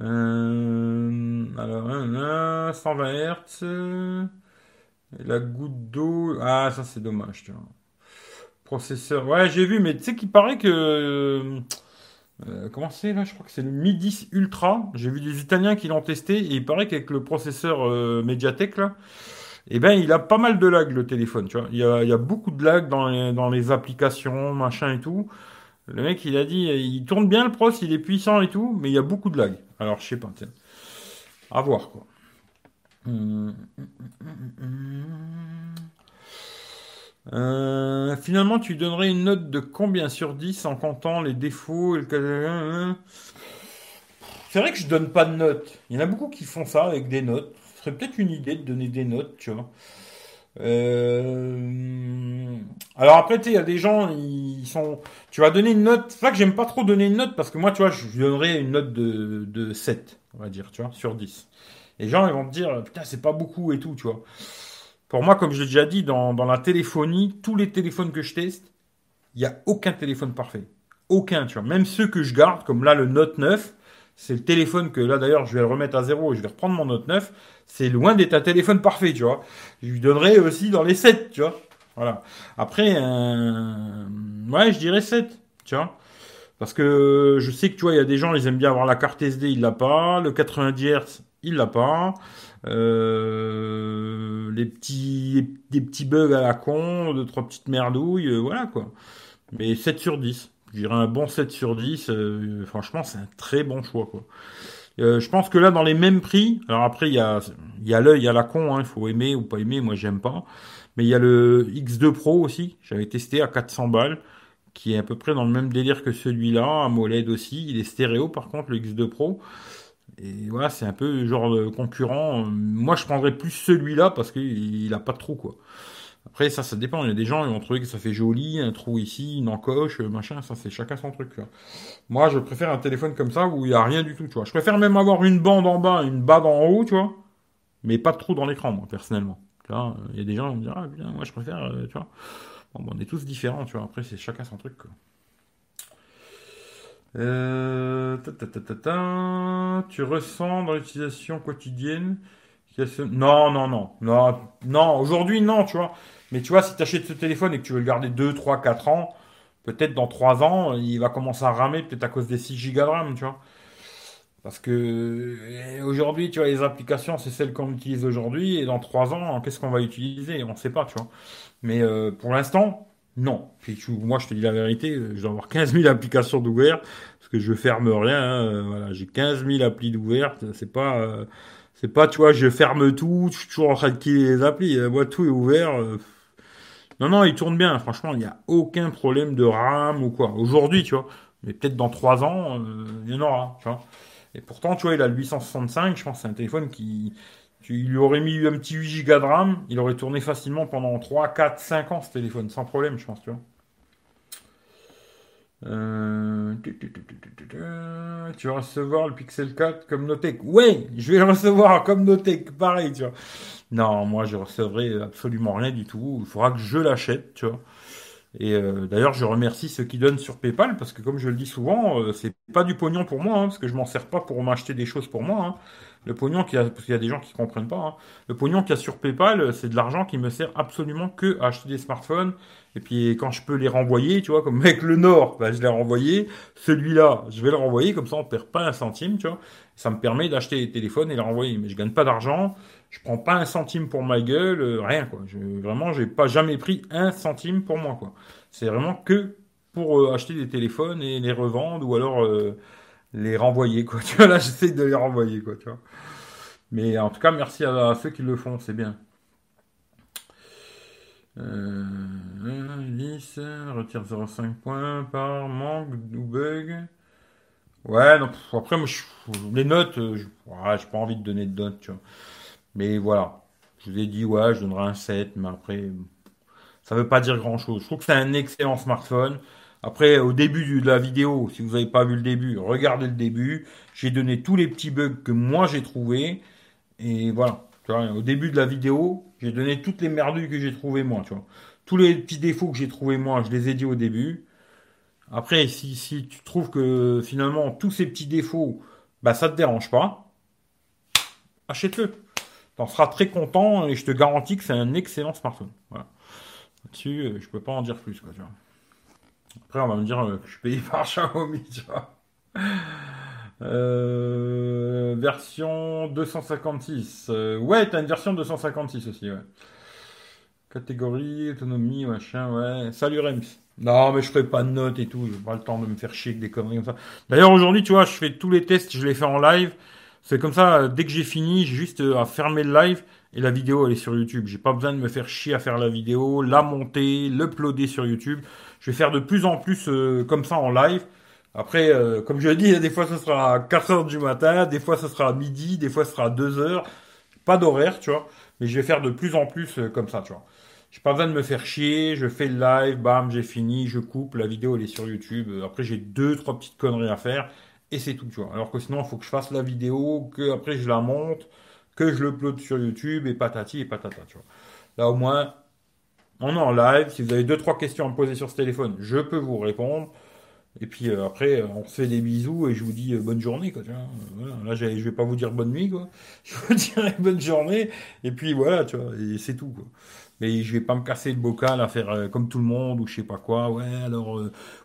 Speaker 1: Euh, alors, 120 Hz la goutte d'eau. Ah, ça c'est dommage, tu vois. Processeur. Ouais, j'ai vu, mais tu sais qu'il paraît que. Euh, euh, comment c'est là Je crois que c'est le Mi 10 Ultra. J'ai vu des Italiens qui l'ont testé et il paraît qu'avec le processeur euh, Mediatek là, eh ben il a pas mal de lag le téléphone. Il y a, beaucoup de lag dans les, applications, machin et tout. Le mec il a dit, il tourne bien le pros, il est puissant et tout, mais il y a beaucoup de lag. Alors je sais pas. À voir quoi. Euh, finalement, tu donnerais une note de combien sur 10 en comptant les défauts et le... C'est vrai que je donne pas de notes. Il y en a beaucoup qui font ça avec des notes. Ce serait peut-être une idée de donner des notes, tu vois. Euh, alors après, il y a des gens, ils sont. Tu vas donner une note. C'est vrai que j'aime pas trop donner une note parce que moi, tu vois, je donnerais une note de, de 7, on va dire, tu vois, sur 10. Les gens ils vont te dire putain c'est pas beaucoup et tout, tu vois. Pour moi, comme je l'ai déjà dit, dans, la téléphonie, tous les téléphones que je teste, il n'y a aucun téléphone parfait. Aucun, tu vois. Même ceux que je garde, comme là le Note 9, c'est le téléphone que là d'ailleurs je vais le remettre à zéro et je vais reprendre mon Note 9. C'est loin d'être un téléphone parfait, tu vois. Je lui donnerai aussi dans les 7, tu vois. Voilà. Après, euh... ouais, je dirais 7, tu vois. Parce que je sais que tu vois, il y a des gens, ils aiment bien avoir la carte SD, il l'a pas. Le 90 Hz, il l'a pas. Euh, les petits, des petits bugs à la con, deux, trois petites merdouilles, euh, voilà quoi. Mais 7 sur 10. Je dirais un bon 7 sur 10. Euh, franchement, c'est un très bon choix quoi. je pense que là, dans les mêmes prix, alors après, il y a, il y a l'œil, a la con, hein, il faut aimer ou pas aimer, moi j'aime pas. Mais il y a le X2 Pro aussi, j'avais testé à 400 balles, qui est à peu près dans le même délire que celui-là, AMOLED aussi, il est stéréo par contre, le X2 Pro. Et voilà, c'est un peu genre concurrent. Moi, je prendrais plus celui-là parce qu'il a pas de trou, quoi. Après, ça, ça dépend. Il y a des gens, ils vont trouver que ça fait joli, un trou ici, une encoche, machin. Ça, c'est chacun son truc. Moi, je préfère un téléphone comme ça où il y a rien du tout, tu vois. Je préfère même avoir une bande en bas, une bande en haut, tu vois. Mais pas de trou dans l'écran, moi, personnellement. Tu il y a des gens qui vont dire, ah, bien, moi, je préfère, euh, tu vois. Bon, on est tous différents, tu vois. Après, c'est chacun son truc. Euh, tu ressens dans l'utilisation quotidienne Non, non, non. Non, non aujourd'hui, non, tu vois. Mais tu vois, si tu achètes ce téléphone et que tu veux le garder 2, 3, 4 ans, peut-être dans 3 ans, il va commencer à ramer, peut-être à cause des 6 Go de RAM, tu vois. Parce que eh, aujourd'hui, tu vois, les applications, c'est celles qu'on utilise aujourd'hui, et dans 3 ans, qu'est-ce qu'on va utiliser? On ne sait pas, tu vois. Mais euh, pour l'instant, non. moi, je te dis la vérité, je dois avoir 15 000 applications d'ouvert, parce que je ferme rien. Hein, voilà, j'ai 15 000 applis d'ouvertes. C'est pas, euh, c'est pas, tu vois, je ferme tout, je suis toujours en train de quitter les applis. Moi, tout est ouvert. Euh. Non, non, il tourne bien. Franchement, il n'y a aucun problème de RAM ou quoi. Aujourd'hui, tu vois. Mais peut-être dans 3 ans, euh, il y en aura. Et pourtant, tu vois, il a le 865. Je pense que c'est un téléphone qui, il lui aurait mis un petit 8 Go de RAM, il aurait tourné facilement pendant 3, 4, 5 ans ce téléphone, sans problème, je pense, tu vois. Euh, tu vas recevoir le Pixel 4 comme Notech. Ouais, je vais le recevoir comme Notech, pareil, tu vois. Non, moi je recevrai absolument rien du tout. Il faudra que je l'achète, tu vois. Et euh, d'ailleurs, je remercie ceux qui donnent sur PayPal parce que, comme je le dis souvent, euh, c'est pas du pognon pour moi, hein, parce que je m'en sers pas pour m'acheter des choses pour moi. Hein. Le pognon qui a, parce qu'il y a des gens qui comprennent pas. Hein. Le pognon qu'il y a sur PayPal, c'est de l'argent qui me sert absolument que à acheter des smartphones. Et puis quand je peux les renvoyer, tu vois, comme avec le Nord, bah, je l'ai renvoyé. Celui-là, je vais le renvoyer, comme ça on perd pas un centime, tu vois. Ça me permet d'acheter des téléphones et les renvoyer. Mais je gagne pas d'argent, je prends pas un centime pour ma gueule, euh, rien quoi. Je, vraiment, pas jamais pris un centime pour moi quoi. C'est vraiment que pour euh, acheter des téléphones et les revendre ou alors euh, les renvoyer, quoi. Tu vois, là, j'essaie de les renvoyer, quoi, tu vois. Mais en tout cas, merci à, ceux qui le font, c'est bien. Euh, retire 0,5 points par manque ou bug. Ouais, donc après, moi, les notes, euh, je j'ai pas envie de donner de notes, tu vois. Mais voilà, je vous ai dit, ouais, je donnerai un 7, mais après, ça veut pas dire grand chose. Je trouve que c'est un excellent smartphone. Après, au début de la vidéo, si vous n'avez pas vu le début, regardez le début. J'ai donné tous les petits bugs que moi j'ai trouvés. Et voilà. au début de la vidéo, j'ai donné toutes les merdouilles que j'ai trouvées moi. Tu vois. Tous les petits défauts que j'ai trouvés moi, je les ai dit au début. Après, si, tu trouves que finalement tous ces petits défauts, bah ça te dérange pas, achète-le. T'en seras très content et je te garantis que c'est un excellent smartphone. Voilà. Là-dessus, euh, je peux pas en dire plus. Quoi, tu vois. Après, on va me dire que je suis payé par Xiaomi, tu vois. Euh, version 256. Euh, ouais, t'as une version 256 aussi, ouais. Catégorie, autonomie, machin, ouais. Salut Rems. Non, mais je ferai pas de notes et tout. J'ai pas le temps de me faire chier avec des conneries comme ça. D'ailleurs, aujourd'hui, tu vois, je fais tous les tests, je les fais en live. C'est comme ça, dès que j'ai fini, j'ai juste à fermer le live et la vidéo, elle est sur YouTube. J'ai pas besoin de me faire chier à faire la vidéo, la monter, l'uploader sur YouTube. Je vais faire de plus en plus euh, comme ça en live. Après, euh, comme je l'ai dit, des fois ce sera à 4 heures du matin, des fois ce sera à midi, des fois ce sera à 2 heures. Pas d'horaire, tu vois. Mais je vais faire de plus en plus euh, comme ça, tu vois. J'ai pas besoin de me faire chier, je fais le live, bam, j'ai fini, je coupe, la vidéo elle est sur YouTube. Après j'ai deux, trois petites conneries à faire et c'est tout, tu vois. Alors que sinon il faut que je fasse la vidéo, que après je la monte, que je l'upload sur YouTube et patati et patata, tu vois. Là au moins, on est en live. Si vous avez deux, trois questions à me poser sur ce téléphone, je peux vous répondre. Et puis euh, après, on se fait des bisous et je vous dis euh, bonne journée. Quoi, Là, je vais pas vous dire bonne nuit. Quoi. Je vous dirai bonne journée. Et puis voilà, tu vois, et c'est tout. Quoi. Mais je vais pas me casser le bocal à faire euh, comme tout le monde ou je sais pas quoi. Ouais, alors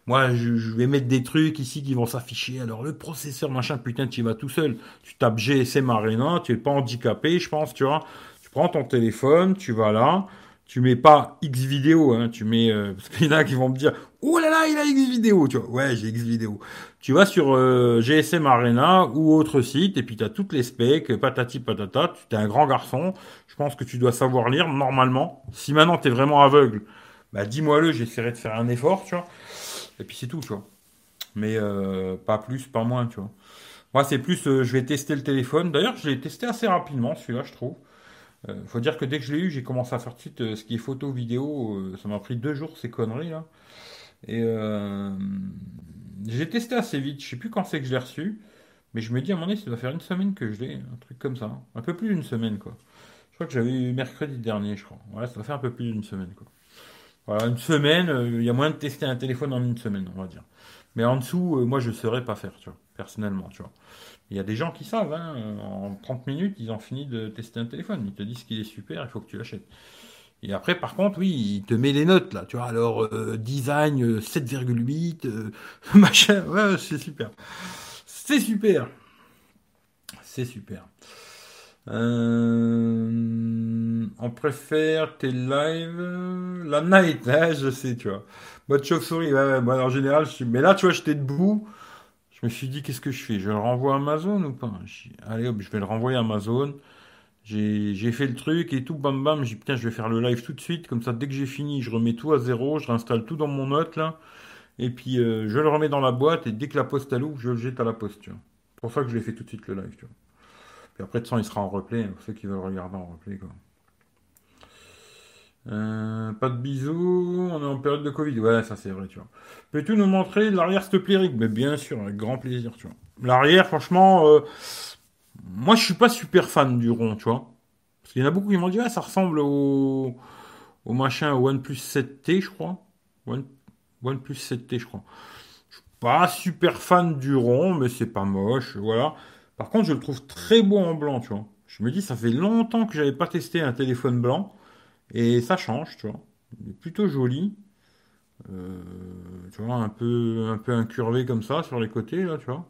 Speaker 1: moi, je, je, vais mettre des trucs ici qui vont s'afficher. Alors le processeur, machin, putain, tu y vas tout seul. Tu tapes GSM Arena, tu es pas handicapé, je pense, tu vois. Tu prends ton téléphone, tu vas là tu mets pas X vidéo, hein, tu mets euh, y en a qui vont me dire oh là là il a X vidéo, tu vois. Ouais, j'ai X vidéo. Tu vas sur euh, GSM Arena ou autre site et puis tu toutes les specs, patati patata, tu es un grand garçon, je pense que tu dois savoir lire normalement. Si maintenant tu es vraiment aveugle, bah dis-moi-le, j'essaierai de faire un effort, tu vois. Et puis c'est tout, tu vois. Mais euh, pas plus, pas moins, tu vois. Moi, c'est plus, je vais tester le téléphone. D'ailleurs, je l'ai testé assez rapidement, celui-là, je trouve. Euh, faut dire que dès que je l'ai eu, j'ai commencé à faire tout de suite euh, ce qui est photo, vidéo. Euh, ça m'a pris deux jours ces conneries là. Et j'ai testé assez vite. Je sais plus quand c'est que je l'ai reçu, mais je me dis à un moment donné, ça doit faire une semaine que je l'ai, un truc comme ça, un peu plus d'une semaine quoi. Je crois que j'avais eu mercredi dernier, je crois. Voilà, ça doit faire un peu plus d'une semaine quoi. Voilà, une semaine, il y a moyen de tester un téléphone en une semaine, on va dire. Mais en dessous, moi je saurais pas faire, tu vois, personnellement, tu vois. Il y a des gens qui savent, hein, en 30 minutes, ils ont fini de tester un téléphone. Ils te disent qu'il est super, il faut que tu l'achètes. Et après, par contre, oui, il te met les notes, là. Tu vois, alors, euh, design 7,8, euh, euh, machin. Ouais, c'est super. C'est super. C'est super. on préfère tes lives la night, hein, je sais, tu vois. Mode chauve-souris, ouais, moi en général, je suis... mais là, tu vois, j'étais debout. Je me suis dit, qu'est-ce que je fais? Je le renvoie à Amazon ou pas? Allez hop, je vais le renvoyer à Amazon. J'ai fait le truc et tout, bam bam. J'ai putain, je vais faire le live tout de suite. Comme ça, dès que j'ai fini, je remets tout à zéro. Je réinstalle tout dans mon note là. Et puis, euh, je le remets dans la boîte. Et dès que la poste elle ouvre, je le jette à la poste. C'est pour ça que je l'ai fait tout de suite le live. Puis après, de toute il sera en replay, pour ceux qui veulent regarder en replay, quoi. Euh, pas de bisous, on est en période de Covid. Ouais, ça c'est vrai, tu vois. Peux-tu nous montrer l'arrière, s'il te plaît, Mais bien sûr, avec grand plaisir, tu vois. L'arrière, franchement, euh, moi je suis pas super fan du rond, tu vois. Parce qu'il y en a beaucoup qui m'ont dit, ah, ça ressemble au, au machin OnePlus 7T, je crois. One, OnePlus 7T, je crois. Je suis pas super fan du rond, mais c'est pas moche, voilà. Par contre, je le trouve très beau en blanc, tu vois. Je me dis, ça fait longtemps que j'avais pas testé un téléphone blanc. Et ça change, tu vois. Il est plutôt joli. Euh, tu vois, un peu, un peu incurvé comme ça sur les côtés, là, tu vois.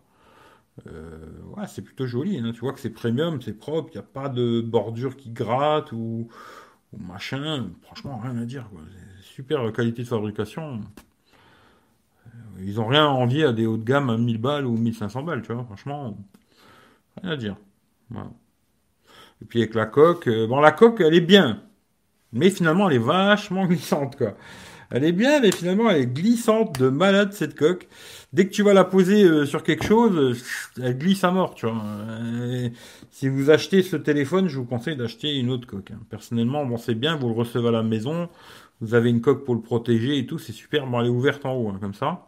Speaker 1: Euh, ouais, c'est plutôt joli. Hein. Tu vois que c'est premium, c'est propre, il n'y a pas de bordure qui gratte ou, machin. Franchement, rien à dire. Super qualité de fabrication. Euh, ils n'ont rien envie à des hauts de gamme à 1000 balles ou 1500 balles, tu vois. Franchement, rien à dire. Et puis avec la coque, bon, la coque, elle est bien. Mais finalement, elle est vachement glissante, quoi. Elle est bien, mais finalement, elle est glissante de malade, cette coque. Dès que tu vas la poser euh, sur quelque chose, euh, elle glisse à mort, tu vois. si vous achetez ce téléphone, je vous conseille d'acheter une autre coque. Hein. Personnellement, bon, c'est bien, vous le recevez à la maison, vous avez une coque pour le protéger et tout, c'est super. Bon, elle est ouverte en haut, hein, comme ça.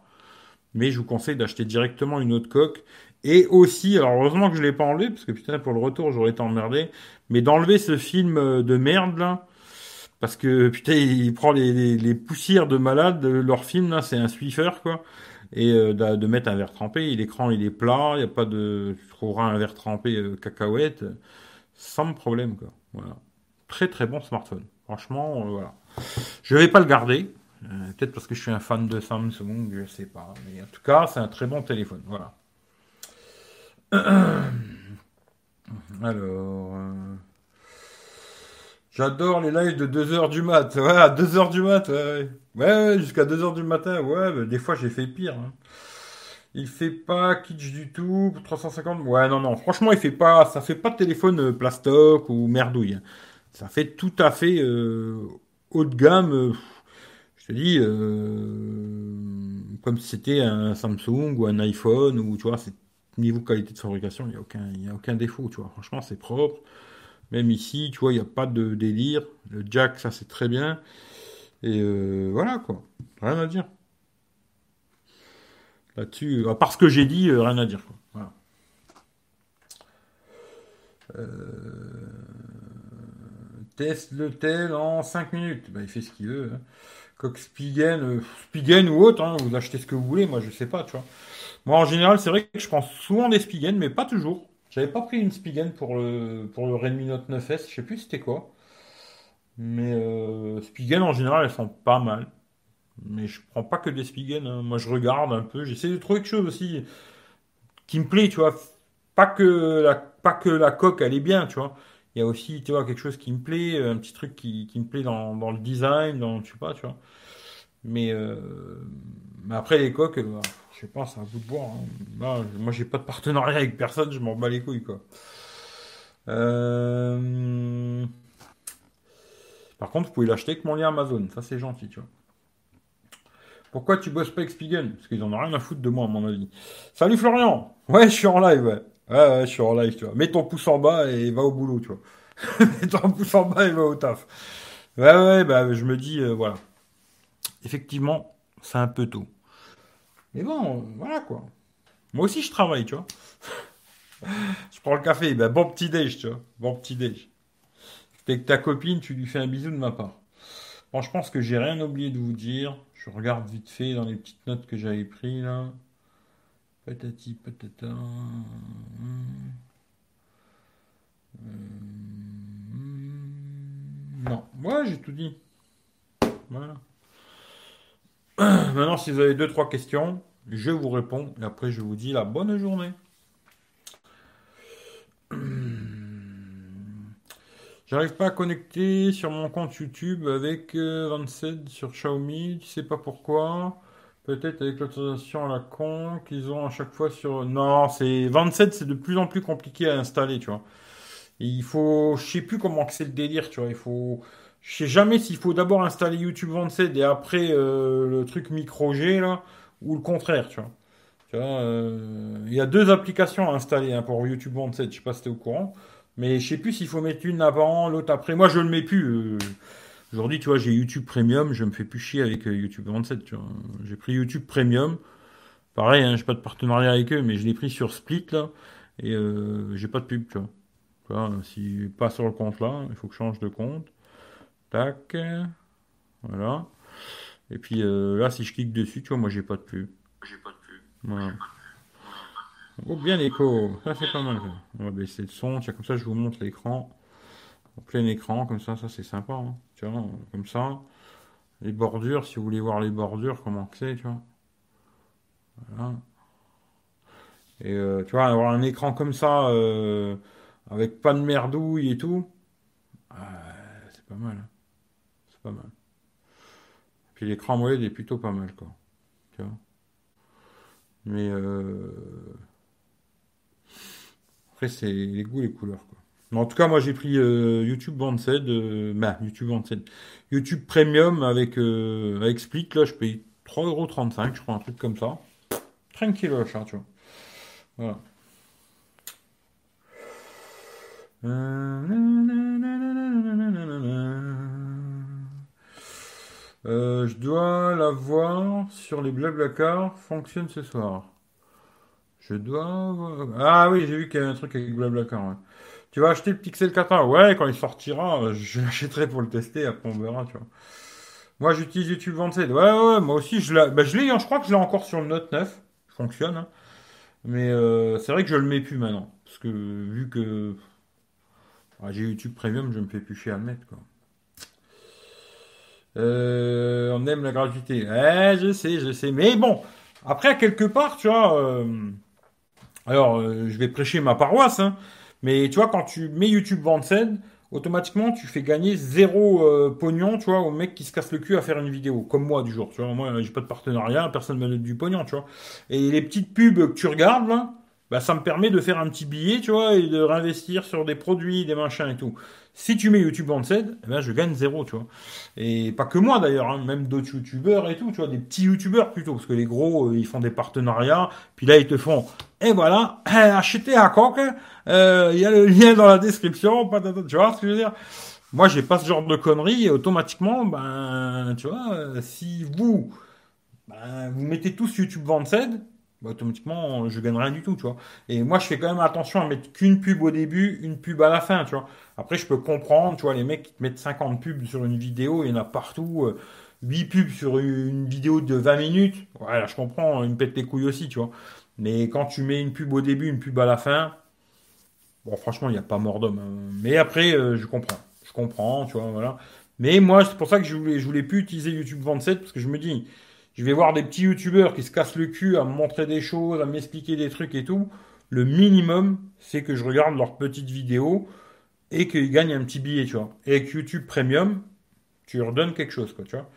Speaker 1: Mais je vous conseille d'acheter directement une autre coque. Et aussi, alors heureusement que je l'ai pas enlevé, parce que putain, pour le retour, j'aurais été emmerdé. Mais d'enlever ce film euh, de merde, là, parce que putain, il prend les, poussières de malade. Leur film là, c'est un Swiffer quoi. Et euh, de, mettre un verre trempé. L'écran il est plat, il n'y a pas de. Tu trouveras un verre trempé euh, cacahuète sans problème quoi. Voilà. Très très bon smartphone. Franchement, euh, voilà. Je vais pas le garder. Peut-être parce que je suis un fan de Samsung, je sais pas. Mais en tout cas, c'est un très bon téléphone. Voilà. Alors. J'adore les lives de 2h du mat. Ouais, à 2h du mat, ouais. Ouais, jusqu'à 2h du matin, ouais, des fois j'ai fait pire. Hein. Il fait pas kitsch du tout, 350. Ouais, non, non, franchement, il fait pas, ça fait pas de téléphone euh, plastoc ou merdouille. Hein. Ça fait tout à fait euh, haut de gamme. Euh, je te dis, comme si c'était un Samsung ou un iPhone ou tu vois, c'est niveau qualité de fabrication, il n'y a aucun, a aucun défaut, tu vois. Franchement, c'est propre. Même ici, tu vois, il n'y a pas de délire. Le jack, ça c'est très bien. Et euh, voilà quoi. Rien à dire. Là-dessus, à part ce que j'ai dit, euh, rien à dire. Quoi. Euh, teste le tel en 5 minutes. Bah, il fait ce qu'il veut. Hein. Coq Spigen, Spigen ou autre, hein, vous achetez ce que vous voulez, moi je sais pas, tu vois. Moi en général, c'est vrai que je prends souvent des Spigen, mais pas toujours. J'avais pas pris une Spigen pour le, pour le Redmi Note 9S, je sais plus c'était quoi. Mais euh, Spigen en général elles sont pas mal. Mais je prends pas que des Spigen, hein. moi je regarde un peu, j'essaie de trouver quelque chose aussi qui me plaît, tu vois. Pas que la, pas que la coque elle est bien, tu vois. Il y a aussi, tu vois, quelque chose qui me plaît, un petit truc qui, qui me plaît dans, dans, le design, dans, je sais pas, tu vois. Mais, euh, mais après les coques, euh, je sais pas, c'est un bout de bois. Hein. moi, j'ai pas de partenariat avec personne, je m'en bats les couilles, quoi. Euh, par contre, vous pouvez l'acheter avec mon lien Amazon. Ça, c'est gentil, tu vois. Pourquoi tu bosses pas avec Spigen Parce qu'ils en ont rien à foutre de moi, à mon avis. Salut Florian Ouais, je suis en live, ouais. Ouais, ouais, je suis en live, tu vois. Mets ton pouce en bas et va au boulot, tu vois. Mets ton pouce en bas et va au taf. Ouais, ouais, bah, je me dis, euh, voilà. Effectivement, c'est un peu tôt. Mais bon, voilà quoi. Moi aussi, je travaille, tu vois. je prends le café, ben, bon petit déj, tu vois. Bon petit déj. T'es que ta copine, tu lui fais un bisou de ma part. Bon, je pense que j'ai rien oublié de vous dire. Je regarde vite fait dans les petites notes que j'avais prises là. Patati patata. Non, moi j'ai tout dit. Voilà. Maintenant, si vous avez deux, trois questions, je vous réponds et après je vous dis la bonne journée. J'arrive pas à connecter sur mon compte YouTube avec 27 euh, sur Xiaomi, tu sais pas pourquoi? Peut-être avec l'autorisation à la con qu'ils ont à chaque fois sur. Non, c'est 27, c'est de plus en plus compliqué à installer, tu vois. il faut, je sais plus comment c'est le délire, tu vois. Il faut, je sais jamais s'il faut d'abord installer YouTube 27 et après euh, le truc micro G là, ou le contraire, tu vois. Euh, il y a deux applications à installer hein, pour YouTube Bandset, je sais pas si tu es au courant. Mais je sais plus s'il faut mettre une avant, l'autre après. Moi, je le mets plus. euh. Aujourd'hui, tu vois, j'ai YouTube Premium, je me fais plus chier avec YouTube 27, tu vois. J'ai pris YouTube Premium. Pareil, hein, j'ai pas de partenariat avec eux, mais je l'ai pris sur Split, là. Et euh, j'ai pas de pub, tu vois. Vois, si pas sur le compte là, il faut que je change de compte. Tac. Voilà. Et puis euh, là, si je clique dessus, tu vois, moi j'ai pas de pub. Voilà. Oh, bien l'écho. Ça, c'est pas mal. ça. On va baisser le son. Tiens, comme ça, je vous montre l'écran. En plein écran, comme ça, ça c'est sympa. hein. Tu vois, comme ça. Les bordures, si vous voulez voir les bordures, comment c'est, tu vois. Voilà. Et euh, tu vois, avoir un écran comme ça, euh, avec pas de merdouille et tout, euh, c'est pas mal. hein. Pas mal. Puis l'écran AMOLED est plutôt pas mal, quoi. Tu vois? Mais euh, après, c'est les goûts, les couleurs, quoi. Mais en tout cas, moi, j'ai pris euh, YouTube Bandset, euh, bah, YouTube Bandset, YouTube Premium avec, euh, avec Split, là, je paye 3,35€, je crois, un truc comme ça. Tranquille, hein, tu vois. Voilà. Euh, je dois la voir sur les Blablacar fonctionne ce soir. Je dois. Ah oui, j'ai vu qu'il y avait un truc avec Blablacar. ouais. Tu vas acheter le Pixel 4a? Ouais, quand il sortira, je l'achèterai pour le tester, après on verra, tu vois. Moi, j'utilise YouTube 27. Ouais, ouais, moi aussi, je l'ai, bah, je l'ai, hein, je crois que je l'ai encore sur le Note 9. Il fonctionne, hein. Mais euh, c'est vrai que je le mets plus maintenant. Parce que vu que ah, j'ai YouTube Premium, je me fais plus chier à le mettre, quoi. Euh, on aime la gratuité. Eh, je sais, je sais. Mais bon, après, quelque part, tu vois, euh, alors, euh, je vais prêcher ma paroisse, hein, mais tu vois, quand tu mets YouTube scène, automatiquement, tu fais gagner zéro euh, pognon, tu vois, au mec qui se casse le cul à faire une vidéo, comme moi du jour, tu vois. Moi, j'ai pas de partenariat, personne me donne du pognon, tu vois. Et les petites pubs que tu regardes, là, bah, ça me permet de faire un petit billet, tu vois, et de réinvestir sur des produits, des machins et tout. Si tu mets YouTube scène, eh ben, je gagne zéro, tu vois. Et pas que moi d'ailleurs, hein, même d'autres youtubeurs et tout, tu vois, des petits youtubeurs plutôt, parce que les gros, euh, ils font des partenariats, puis là, ils te font, et voilà, achetez à coque, euh, il y a le lien dans la description, tu vois ce que je veux dire? Moi, j'ai pas ce genre de conneries, et automatiquement, ben, tu vois, euh, si vous, ben, vous mettez tous YouTube Vanced, bah, automatiquement, je gagne rien du tout, tu vois. Et moi, je fais quand même attention à mettre qu'une pub au début, une pub à la fin, tu vois. Après, je peux comprendre, tu vois, les mecs qui te mettent 50 pubs sur une vidéo, il y en a partout, euh, 8 pubs sur une vidéo de 20 minutes. Ouais, là, je comprends, ils me pètent les couilles aussi, tu vois. Mais quand tu mets une pub au début, une pub à la fin, bon, franchement, il n'y a pas mort d'homme. hein. Mais après, euh, je comprends. Je comprends, tu vois, voilà. Mais moi, c'est pour ça que je voulais, je voulais plus utiliser YouTube 27, parce que je me dis, je vais voir des petits youtubeurs qui se cassent le cul à me montrer des choses, à m'expliquer des trucs et tout. Le minimum, c'est que je regarde leurs petites vidéos et qu'ils gagnent un petit billet, tu vois. Et avec YouTube Premium, tu leur donnes quelque chose, quoi, tu vois.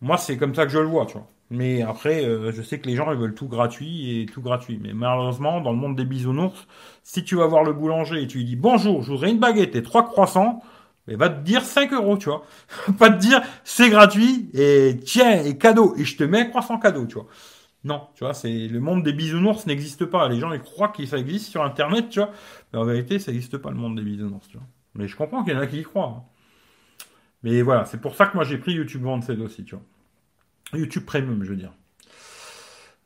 Speaker 1: Moi, c'est comme ça que je le vois, tu vois. Mais après, euh, je sais que les gens, ils veulent tout gratuit et tout gratuit. Mais malheureusement, dans le monde des bisounours, si tu vas voir le boulanger et tu lui dis bonjour, je voudrais une baguette et trois croissants, il va te dire 5 euros, tu vois. Pas te dire c'est gratuit et tiens, et cadeau, et je te mets croissant cadeau, tu vois. Non, tu vois, c'est le monde des bisounours n'existe pas. Les gens ils croient que ça existe sur internet, tu vois. Mais en vérité, ça n'existe pas le monde des bisounours, tu vois. Mais je comprends qu'il y en a qui y croient. hein. Mais voilà, c'est pour ça que moi j'ai pris YouTube Vanced aussi, tu vois. YouTube Premium, je veux dire.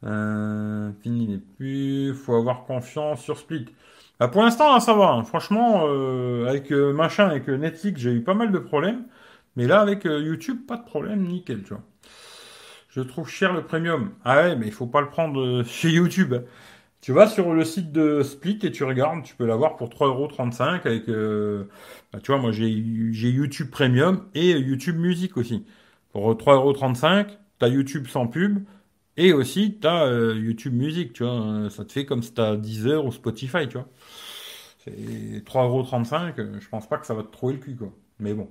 Speaker 1: Euh, fini n'est plus. Faut avoir confiance sur Split. Bah, pour l'instant, hein, ça va. hein. Franchement, euh, avec euh, machin, avec euh, Netflix, j'ai eu pas mal de problèmes. Mais là, avec euh, YouTube, pas de problème, nickel, tu vois. Je trouve cher le premium. Ah ouais, mais il faut pas le prendre euh, chez YouTube. Tu vas sur le site de Split et tu regardes, tu peux l'avoir pour 3,35€ avec, bah, tu vois, moi j'ai YouTube Premium et YouTube Musique aussi. Pour 3,35€, t'as YouTube sans pub et aussi t'as euh, YouTube Musique, tu vois. Euh, Ça te fait comme si t'as Deezer ou Spotify, tu vois. C'est 3,35€, euh, je pense pas que ça va te trouver le cul, quoi. Mais bon.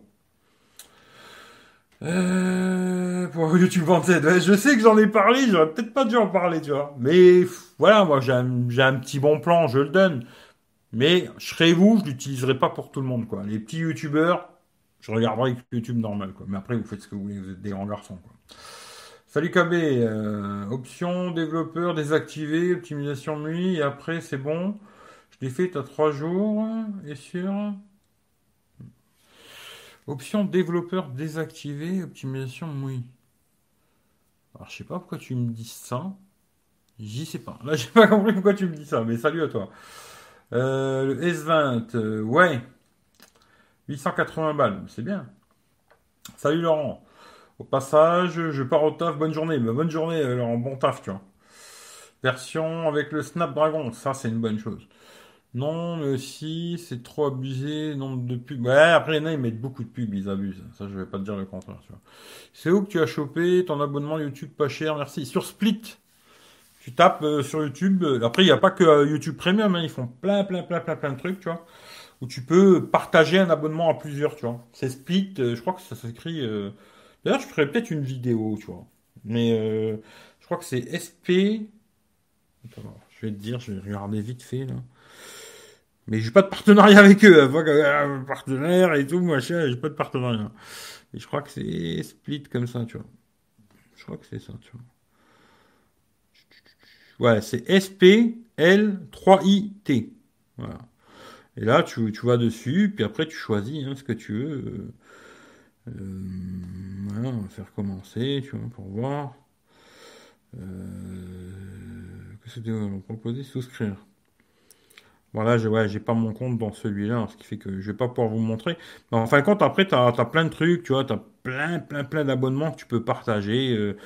Speaker 1: Euh, pour YouTube Vanted, ouais, je sais que j'en ai parlé, j'aurais peut-être pas dû en parler, tu vois. Mais voilà, moi j'ai un, petit bon plan, je le donne. Mais je serai vous, je l'utiliserai pas pour tout le monde, quoi. Les petits YouTubeurs, je regarderai YouTube normal, quoi. Mais après, vous faites ce que vous voulez, vous êtes des grands garçons, quoi. Salut KB, euh, option développeur désactivé, optimisation MUI, et après c'est bon. Je l'ai fait, t'as trois jours, et sur... Option développeur désactivé, optimisation MUI. Alors je sais pas pourquoi tu me dis ça. J'y sais pas. Là j'ai pas compris pourquoi tu me dis ça, mais salut à toi. Euh, le S20, euh, ouais. 880 balles, c'est bien. Salut Laurent. Au passage, je pars au taf, bonne journée. Bonne journée, euh, en bon taf, tu vois. Version avec le Snapdragon, ça c'est une bonne chose. Non, mais aussi, c'est trop abusé, nombre de pubs. Ouais, après, il ils mettent beaucoup de pubs, ils abusent. Ça, je vais pas te dire le contraire, tu vois. C'est où que tu as chopé ton abonnement YouTube pas cher, merci. Sur Split. Tu tapes euh, sur YouTube. Après, il n'y a pas que euh, YouTube Premium, hein, ils font plein, plein, plein, plein, plein de trucs, tu vois. Où tu peux partager un abonnement à plusieurs, tu vois. C'est Split, je crois que ça s'écrit. D'ailleurs, je ferais peut-être une vidéo, tu vois. Mais euh, je crois que c'est SP. Attends, je vais te dire, je vais regarder vite fait là. Mais j'ai pas de partenariat avec eux. Hein. partenaire et tout, machin, j'ai pas de partenariat. Et je crois que c'est split comme ça, tu vois. Je crois que c'est ça, tu vois. Ouais, c'est SPL3IT. Voilà. Et là, tu, vas dessus, puis après, tu choisis hein, ce que tu veux. Euh, voilà, on va faire commencer, tu vois, pour voir. Euh, Qu'est-ce que on proposer Souscrire. Voilà, j'ai ouais, pas mon compte dans celui-là, ce qui fait que je vais pas pouvoir vous montrer. En fin de compte, après, tu as, plein de trucs, tu vois, tu as plein, plein, plein d'abonnements que tu peux partager. Euh,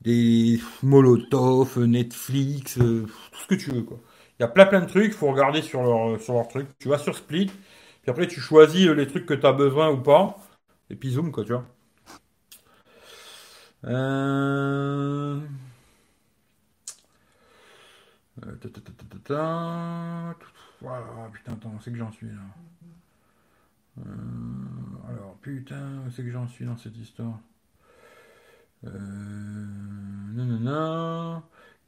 Speaker 1: des Molotov, Netflix, euh, tout ce que tu veux, quoi. Il y a plein, plein de trucs, il faut regarder sur leur, sur leur truc. Tu vas sur Split, puis après, tu choisis les trucs que tu as besoin ou pas. Et puis quoi, tu vois. Euh... Voilà, putain, attends, c'est que j'en suis là. Euh... Alors, putain, c'est que j'en suis dans cette histoire? Euh... Non, non, non.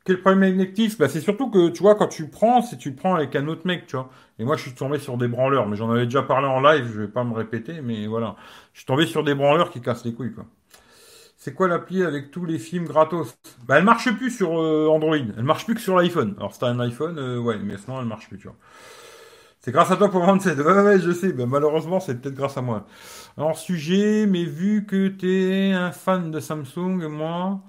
Speaker 1: Quel problème avec bah, C'est surtout que, tu vois, quand tu prends, c'est tu prends avec un autre mec, tu vois. Et moi, je suis tombé sur des branleurs, mais j'en avais déjà parlé en live, je vais pas me répéter, mais voilà. Je suis tombé sur des branleurs qui cassent les couilles, quoi. C'est quoi l'appli avec tous les films gratos? Bah, elle marche plus sur euh, Android. Elle marche plus que sur l'iPhone. Alors, si t'as un iPhone, euh, ouais, mais sinon, elle marche plus, tu vois. C'est grâce à toi pour 27. Ouais, ouais, je sais. Bah, malheureusement, c'est peut-être grâce à moi. Alors, sujet, mais vu que t'es un fan de Samsung, moi,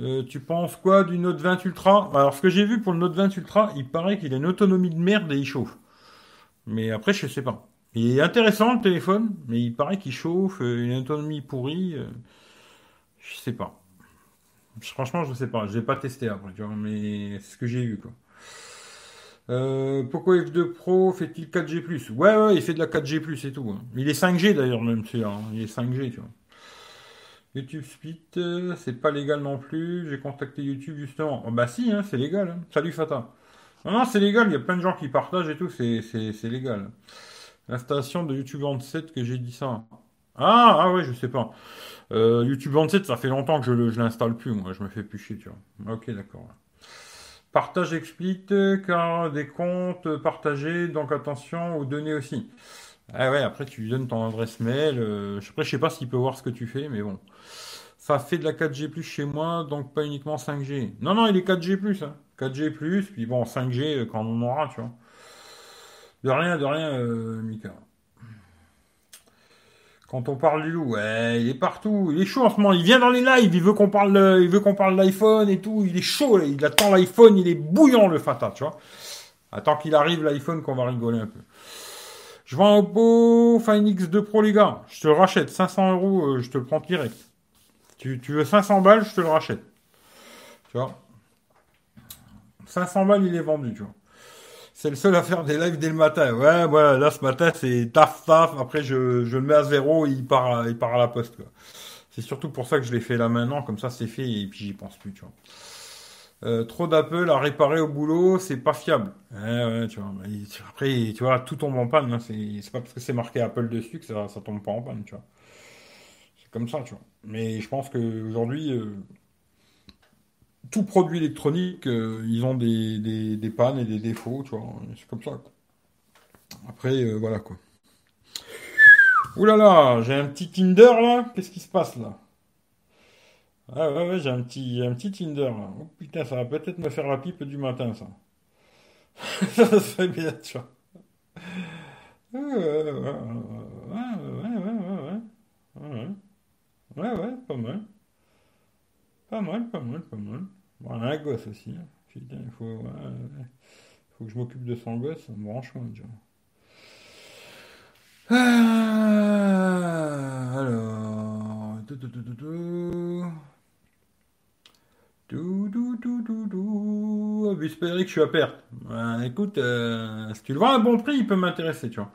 Speaker 1: euh, tu penses quoi du Note 20 Ultra? Alors, ce que j'ai vu pour le Note 20 Ultra, il paraît qu'il a une autonomie de merde et il chauffe. Mais après, je sais pas. Il est intéressant le téléphone, mais il paraît qu'il chauffe, euh, une autonomie pourrie. Euh, je sais pas. Franchement, je sais pas. Je vais pas testé après, tu vois, mais c'est ce que j'ai vu, quoi. pourquoi F2 Pro fait-il 4G Ouais, ouais, il fait de la 4G et tout. Hein. Il est 5G d'ailleurs, même celui-là. Hein. Il est 5G, tu vois. YouTube Split, euh, c'est pas légal non plus. J'ai contacté YouTube justement. Oh, bah si, hein, c'est légal. Hein. Salut Fata. Non, non, c'est légal. Il y a plein de gens qui partagent et tout. C'est, c'est, légal. L'installation de YouTube 27 que j'ai dit ça. Ah, ah ouais, je sais pas. Euh, YouTube 27, ça fait longtemps que je, je l'installe plus. Moi, je me fais plus chier, tu vois. Ok, d'accord. Partage explique car des comptes partagés, donc attention aux données aussi. Ah ouais, après tu lui donnes ton adresse mail. Euh, après, je sais pas s'il peut voir ce que tu fais, mais bon. Ça fait de la 4G chez moi, donc pas uniquement 5G. Non, non, il est 4G hein. 4G puis bon, 5G euh, quand on aura, tu vois. De rien, de rien, euh, Mika. Quand on parle du loup, ouais, il est partout, il est chaud en ce moment, il vient dans les lives, il veut qu'on parle, il veut qu'on parle d'iPhone et tout, il est chaud, il attend l'iPhone, il est bouillant le Fata, tu vois. Attends qu'il arrive l'iPhone qu'on va rigoler un peu. Je vends Oppo Find X2 Pro, les gars. Je te le rachète. 500 euros, euh, je te le prends direct. Tu, tu veux 500 balles, je te le rachète. Tu vois? 500 balles, il est vendu, tu vois. C'est le seul à faire des lives dès le matin. Ouais, là, ce matin, c'est taf, taf. Après, je, le mets à zéro et il part, il part à la poste. C'est surtout pour ça que je l'ai fait là maintenant. Comme ça, c'est fait et puis j'y pense plus, tu vois. Euh, trop d'Apple à réparer au boulot, c'est pas fiable. après, tu vois, tout tombe en panne. Hein, c'est pas parce que c'est marqué Apple dessus que ça, tombe pas en panne. C'est comme ça, tu. Mais je pense qu'aujourd'hui, euh, tout produit électronique, euh, ils ont des, des, pannes et des défauts. C'est comme ça. Après, voilà quoi. Ouh là là, j'ai un petit Tinder là. Qu'est-ce qui se passe là? Ah ouais, ouais j'ai un petit, un petit Tinder. Oh, putain, ça va peut-être me faire la pipe du matin, ça. ça serait bien, tu vois. Ah, ouais, ouais, ouais, ouais, ouais, ouais. Ouais, ouais, pas mal. Pas mal, pas mal, pas mal. Bon, on a un gosse aussi. Hein. Putain, il faut, faut que je m'occupe de son gosse, ça me branche, moi, déjà. Ah, alors tout. Espérer que je suis à perte. Ben, écoute, euh, si tu le vends à un bon prix, il peut m'intéresser, tu vois.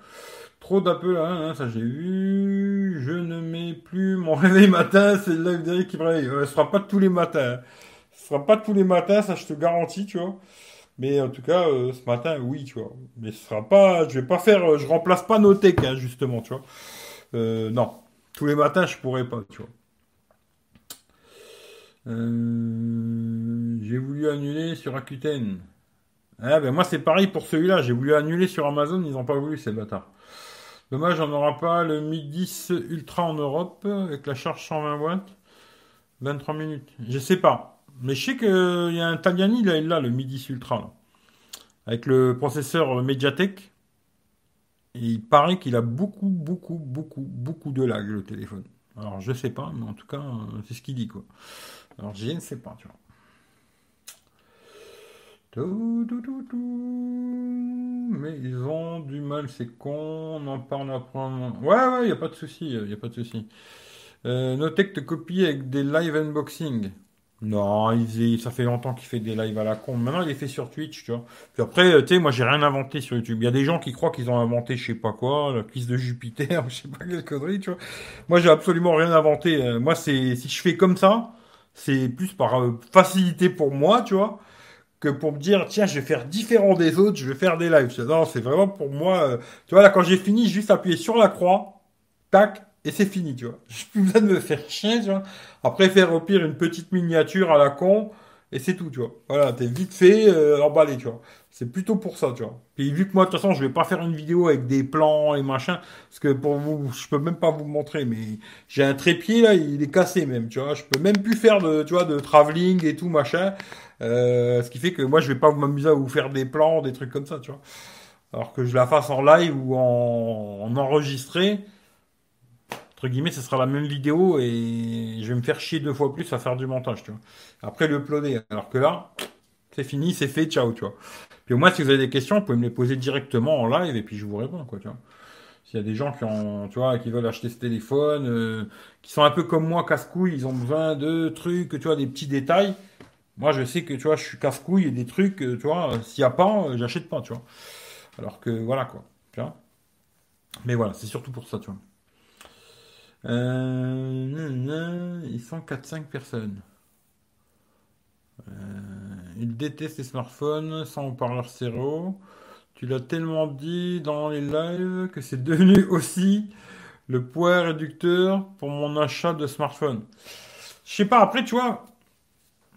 Speaker 1: Trop d'appels, hein, hein, ça j'ai vu. Je ne mets plus mon réveil matin, c'est le live d'Eric qui me réveille. Ouais, ce sera pas tous les matins. hein. Ce sera pas tous les matins, ça je te garantis, tu vois. Mais en tout cas, euh, ce matin, oui, tu vois. Mais ce sera pas, je vais pas faire, euh, je remplace pas Notech, hein, justement, tu vois. Euh, non, tous les matins, je pourrais pas, tu vois. Euh, j'ai voulu annuler sur Rakuten. Ah ben moi c'est pareil pour celui-là, j'ai voulu annuler sur Amazon, ils n'ont pas voulu ces bâtards. Dommage, on n'aura pas le Mi 10 Ultra en Europe avec la charge 120 watts, 23 minutes. Je sais pas, mais je sais qu'il y a un Tagliani là, là, le Mi 10 Ultra avec le processeur Mediatek. Et il paraît qu'il a beaucoup, beaucoup, beaucoup, beaucoup de lag le téléphone. Alors je sais pas, mais en tout cas euh, c'est ce qu'il dit quoi. Alors je ne sais pas, tu vois. Tout, tout, tout, tout. Mais ils ont du mal, c'est con, on en parle après. Ouais, ouais, y a pas de souci, y a pas de souci. Euh, te copie avec des live unboxing. Non, il ça fait longtemps qu'il fait des lives à la con. Maintenant, il est fait sur Twitch, tu vois. Puis après, euh, tu sais, moi, j'ai rien inventé sur YouTube. Il y a des gens qui croient qu'ils ont inventé je sais pas quoi, la cuisse de Jupiter, je sais pas quelle connerie, tu vois. Moi, j'ai absolument rien inventé. Euh, Moi, c'est, si je fais comme ça, c'est plus par euh, facilité pour moi, tu vois que pour me dire, tiens, je vais faire différent des autres, je vais faire des lives. Non, c'est vraiment pour moi. euh, tu vois, là, quand j'ai fini, juste appuyer sur la croix, tac, et c'est fini, tu vois. J'ai plus besoin de me faire chier, tu vois. Après, faire au pire une petite miniature à la con, et c'est tout, tu vois. Voilà, t'es vite fait, euh, emballé, tu vois. C'est plutôt pour ça, tu vois. Puis vu que moi, de toute façon, je vais pas faire une vidéo avec des plans et machin, parce que pour vous, je peux même pas vous montrer, mais j'ai un trépied, là, il est cassé même, tu vois. Je peux même plus faire de, tu vois, de travelling et tout, machin. Euh, ce qui fait que moi, je vais pas m'amuser à vous faire des plans, des trucs comme ça, tu vois. Alors que je la fasse en live ou en, en enregistré, entre guillemets, ce sera la même vidéo et je vais me faire chier deux fois plus à faire du montage, tu vois. Après, le uploader. Alors que là, c'est fini, c'est fait, ciao, tu vois. Puis au moins, si vous avez des questions, vous pouvez me les poser directement en live et puis je vous réponds, quoi, tu vois. S'il y a des gens qui ont, tu vois, qui veulent acheter ce téléphone, euh, qui sont un peu comme moi, casse-couilles, ils ont besoin de trucs, tu vois, des petits détails. Moi, je sais que, tu vois, je suis casse-couille et des trucs, euh, tu vois, s'il n'y a pas, euh, j'achète pas, tu vois. Alors que, voilà, quoi. Tu vois. Mais voilà, c'est surtout pour ça, tu vois. Euh, ils sont quatre cinq personnes. Ils détestent les smartphones sans haut-parleur stéréo. Tu l'as tellement dit dans les lives que c'est devenu aussi le poids réducteur pour mon achat de smartphone. Je sais pas, après, tu vois,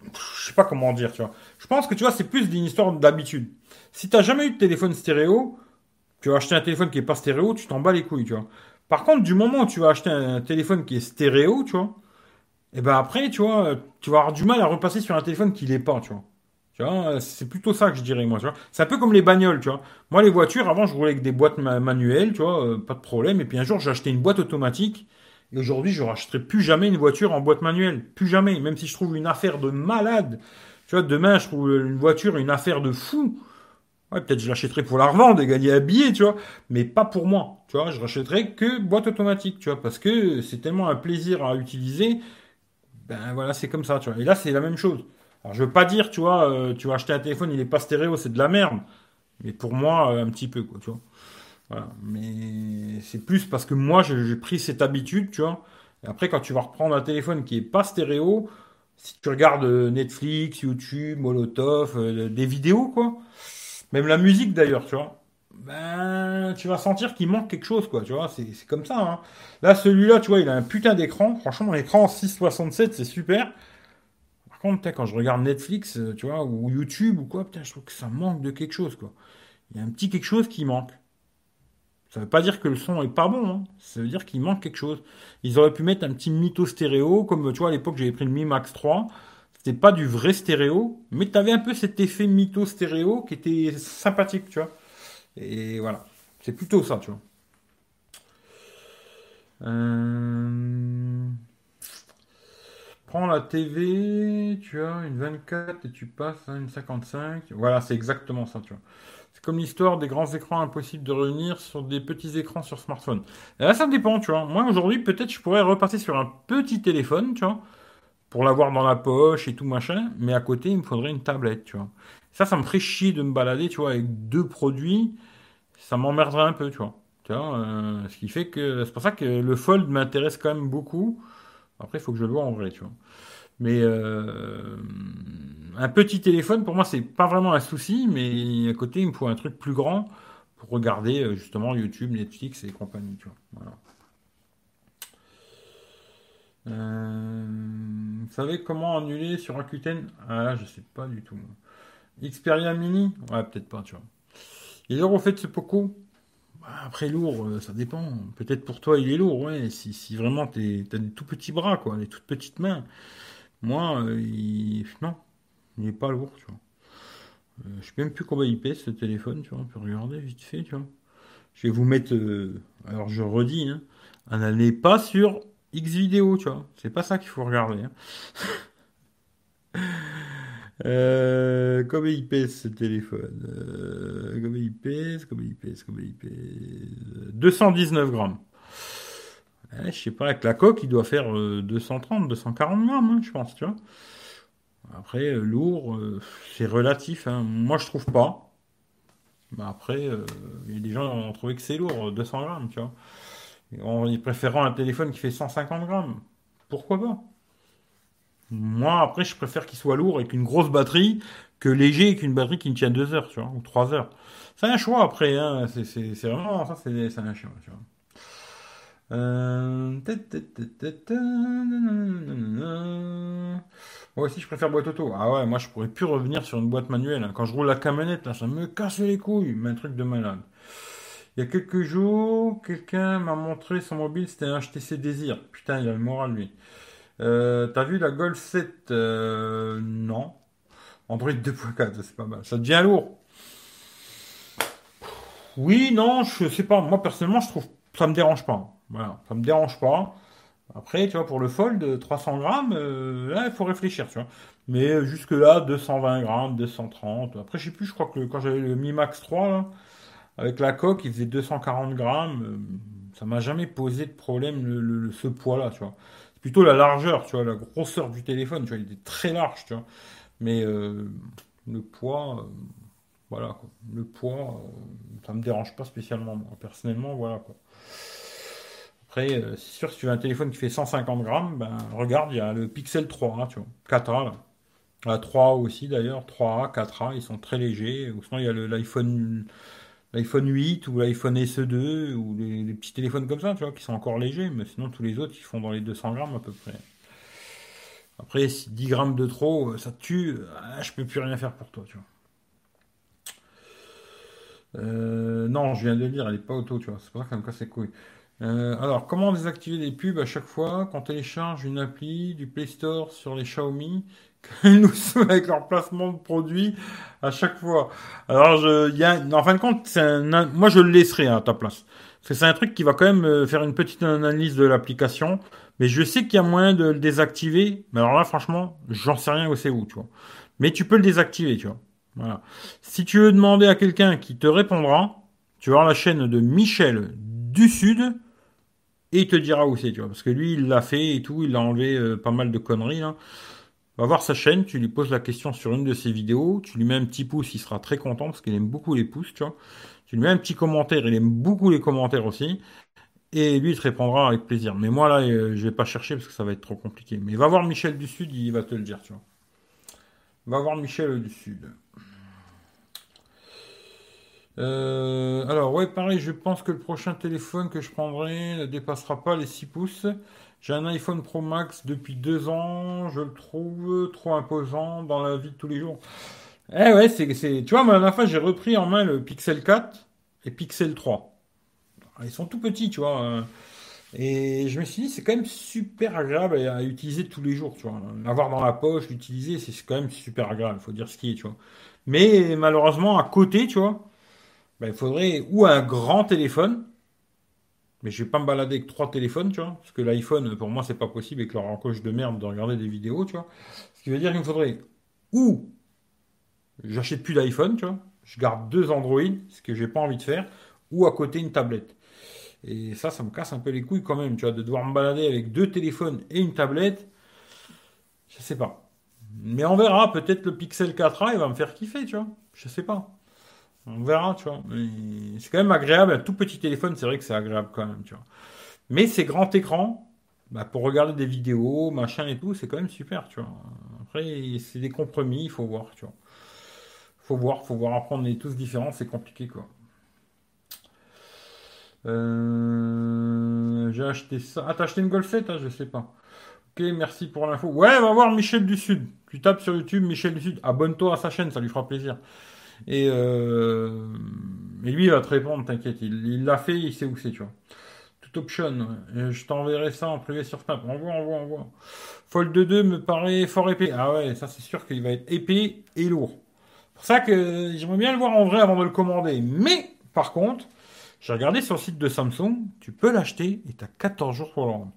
Speaker 1: je sais pas comment dire, tu vois. Je pense que, tu vois, c'est plus d'une histoire d'habitude. Si t'as jamais eu de téléphone stéréo, tu vas acheter un téléphone qui est pas stéréo, tu t'en bats les couilles, tu vois. Par contre, du moment où tu vas acheter un téléphone qui est stéréo, tu vois, et ben après, tu vois, tu vas avoir du mal à repasser sur un téléphone qui l'est pas, tu vois. Tu vois, c'est plutôt ça que je dirais, moi, tu vois. C'est un peu comme les bagnoles, tu vois. Moi, les voitures, avant, je roulais avec des boîtes ma- manuelles, tu vois, euh, pas de problème. Et puis un jour, j'ai acheté une boîte automatique. Et aujourd'hui, je rachèterai plus jamais une voiture en boîte manuelle. Plus jamais. Même si je trouve une affaire de malade. Tu vois, demain, je trouve une voiture une affaire de fou. Ouais, peut-être je l'achèterai pour la revendre et gagner un billet, tu vois. Mais pas pour moi. Tu vois, je rachèterai que boîte automatique, tu vois. Parce que c'est tellement un plaisir à utiliser. Ben voilà, c'est comme ça, tu vois. Et là, c'est la même chose. Alors, je veux pas dire, tu vois, euh, tu vas acheter un téléphone, il est pas stéréo, c'est de la merde. Mais pour moi, euh, un petit peu, quoi, tu vois. Voilà. Mais c'est plus parce que moi, j'ai pris cette habitude, tu vois. Après, quand tu vas reprendre un téléphone qui est pas stéréo, si tu regardes euh, Netflix, YouTube, Molotov, des vidéos, quoi. Même la musique, d'ailleurs, tu vois. Ben, tu vas sentir qu'il manque quelque chose, quoi, tu vois. C'est comme ça, hein. Là, celui-là, tu vois, il a un putain d'écran. Franchement, l'écran 667, c'est super. Par contre, quand je regarde Netflix, euh, tu vois, ou YouTube ou quoi, putain, je trouve que ça manque de quelque chose, quoi. Il y a un petit quelque chose qui manque. Ça veut pas dire que le son est pas bon, hein. ça veut dire qu'il manque quelque chose. Ils auraient pu mettre un petit mytho stéréo, comme tu vois à l'époque j'avais pris le Mi Max 3, c'était pas du vrai stéréo, mais tu avais un peu cet effet mytho stéréo qui était sympathique, tu vois. Et voilà, c'est plutôt ça, tu vois. Euh... Prends la TV, tu as une 24 et tu passes à une 55. Voilà, c'est exactement ça, tu vois. C'est comme l'histoire des grands écrans impossibles de revenir sur des petits écrans sur smartphone. Et là, ça dépend, tu vois. Moi, aujourd'hui, peut-être je pourrais repasser sur un petit téléphone, tu vois, pour l'avoir dans la poche et tout machin, mais à côté, il me faudrait une tablette, tu vois. Ça, ça me ferait chier de me balader, tu vois, avec deux produits. Ça m'emmerderait un peu, tu vois. Tu vois euh, ce qui fait que c'est pour ça que le Fold m'intéresse quand même beaucoup. Après, il faut que je le vois en vrai, tu vois. Mais euh, un petit téléphone, pour moi, c'est pas vraiment un souci, mais à côté, il me faut un truc plus grand pour regarder euh, justement YouTube, Netflix et compagnie, tu vois. Euh, vous savez comment annuler sur Rakuten Ah là, je sais pas du tout. Xperia Mini? Ouais, peut-être pas, tu vois. Et alors, au fait, ce Poco? Bah, Après, lourd, ça dépend. Peut-être pour toi, il est lourd, ouais. Si, vraiment tu as des tout petits bras, quoi, des toutes petites mains. Moi, euh, il... non, il n'est pas lourd, tu vois. Euh, je sais même plus combien il pèse ce téléphone, tu vois. On peut regarder vite fait, tu vois. Je vais vous mettre. Euh, alors je redis, hein, n'allez pas sur X vidéo, tu vois. C'est pas ça qu'il faut regarder. Hein. il pèse ce téléphone pèse Combien il pèse Combien il pèse 219 grammes je sais pas, avec la coque, il doit faire 230, euh, 240 grammes, hein, je pense, tu vois. Après, euh, lourd, euh, c'est relatif. Hein. Moi, je trouve pas. Mais après, il y a des gens qui ont trouvé que c'est lourd, 200 grammes, tu vois. Ils préférant un téléphone qui fait 150 grammes. Pourquoi pas? Moi, après, je préfère qu'il soit lourd avec une grosse batterie que léger avec une batterie qui me tient 2 heures, tu vois, ou 3 heures. C'est un choix après, hein. c'est vraiment ça, c'est un choix, tu vois. Euh... Moi aussi, je préfère boîte auto. Ah ouais, moi, je pourrais plus revenir sur une boîte manuelle. Quand je roule la camionnette, là, ça me casse les couilles. Mais un truc de malade. Il y a quelques jours, quelqu'un m'a montré son mobile, c'était un HTC Désir. Putain, il a le moral, lui. Euh, T'as vu la Golf 7 euh, Non. Android 2.4, c'est pas mal. Ça devient lourd. Oui, non, je sais pas. Moi, personnellement, je trouve ça me dérange pas. Voilà, ça me dérange pas. Après, tu vois, pour le fold, 300 grammes, euh, là, il faut réfléchir, tu vois. Mais jusque-là, 220 grammes, 230. Après, je sais plus, je crois que quand j'avais le Mi Max 3, avec la coque, il faisait 240 grammes. Euh, ça m'a jamais posé de problème, ce poids-là, tu vois. C'est plutôt la largeur, tu vois, la grosseur du téléphone, tu vois, il était très large, tu vois. Mais le poids, voilà, quoi. Le poids, ça me dérange pas spécialement, moi. Personnellement, voilà. Après, euh, c'est sûr, si tu as un téléphone qui fait 150 grammes, ben, regarde, il y a le Pixel 3, hein, tu vois, 4A, là. La 3 aussi, d'ailleurs, 3A, 4A, ils sont très légers. Ou sinon, il y a l'iPhone l'iPhone 8 ou l'iPhone SE2 ou les, petits téléphones comme ça, tu vois, qui sont encore légers, mais sinon, tous les autres, ils font dans les 200 grammes à peu près. Après, si 10 grammes de trop, euh, ça tue, ah, je peux plus rien faire pour toi, tu vois. Euh, non, je viens de le dire, elle n'est pas auto, tu vois. C'est pour ça qu'elle me casse les couilles. Euh, alors, comment désactiver les pubs à chaque fois quand on télécharge une appli du Play Store sur les Xiaomi Ils nous saoulent avec leur placement de produits à chaque fois. Alors, je, y a, en fin de compte, un, moi je le laisserai à ta place. C'est un truc qui va quand même euh, faire une petite analyse de l'application. Mais je sais qu'il y a moyen de le désactiver. Mais alors là, franchement, j'en sais rien où c'est où, tu vois. Mais tu peux le désactiver, tu vois. Voilà. Si tu veux demander à quelqu'un qui te répondra, tu vas la chaîne de Michel du Sud et il te dira où c'est, tu vois. Parce que lui, il l'a fait et tout, il a enlevé euh, pas mal de conneries, là. Va voir sa chaîne, tu lui poses la question sur une de ses vidéos, tu lui mets un petit pouce, il sera très content parce qu'il aime beaucoup les pouces, tu vois. Tu lui mets un petit commentaire, il aime beaucoup les commentaires aussi. Et lui, il te répondra avec plaisir. Mais moi, là, euh, je vais pas chercher parce que ça va être trop compliqué. Mais va voir Michel du Sud, il va te le dire, tu vois. Va voir Michel du Sud. Euh, alors, ouais, pareil, je pense que le prochain téléphone que je prendrai ne dépassera pas les 6 pouces. J'ai un iPhone Pro Max depuis deux ans, je le trouve trop imposant dans la vie de tous les jours. Eh ouais, c'est, tu vois, moi, la dernière j'ai repris en main le Pixel 4 et Pixel 3. ils sont tout petits, tu vois. Euh. Et je me suis dit, c'est quand même super agréable à utiliser tous les jours, tu vois. L'avoir dans la poche, l'utiliser, c'est quand même super agréable, faut dire ce qui est, tu vois. Mais malheureusement, à côté, tu vois, ben, il faudrait ou un grand téléphone, mais je vais pas me balader avec trois téléphones, tu vois, parce que l'iPhone, pour moi, c'est pas possible avec leur encoche de merde de regarder des vidéos, tu vois. Ce qui veut dire qu'il me faudrait ou j'achète plus d'iPhone, tu vois, je garde deux Android, ce que j'ai pas envie de faire, ou à côté une tablette. Et ça, ça me casse un peu les couilles quand même, tu vois, de devoir me balader avec deux téléphones et une tablette. Je sais pas. Mais on verra, peut-être le Pixel 4a, il va me faire kiffer, tu vois. Je sais pas. On verra, tu vois. C'est quand même agréable, un tout petit téléphone, c'est vrai que c'est agréable quand même, tu vois. Mais ces grands écrans, bah, pour regarder des vidéos, machin et tout, c'est quand même super, tu vois. Après, c'est des compromis, il faut voir, tu vois. Faut voir, faut voir. Après, on est tous différents, c'est compliqué, quoi. Euh, j'ai acheté ça. Ah, t'as acheté une Golf 7 hein, Je sais pas. Ok, merci pour l'info. Ouais, va voir Michel du Sud. Tu tapes sur YouTube Michel du Sud. Abonne-toi à sa chaîne, ça lui fera plaisir. Et, euh... lui, il va te répondre, t'inquiète. Il l'a fait, il sait où c'est, tu vois. Tout option. je t'enverrai ça en privé sur Snap. Envoie, envoie, envoie. Fold 2 me paraît fort épais. Ah ouais, ça c'est sûr qu'il va être épais et lourd. C'est pour ça que j'aimerais bien le voir en vrai avant de le commander. Mais, par contre, j'ai regardé sur le site de Samsung, tu peux l'acheter et tu as 14 jours pour le rendre.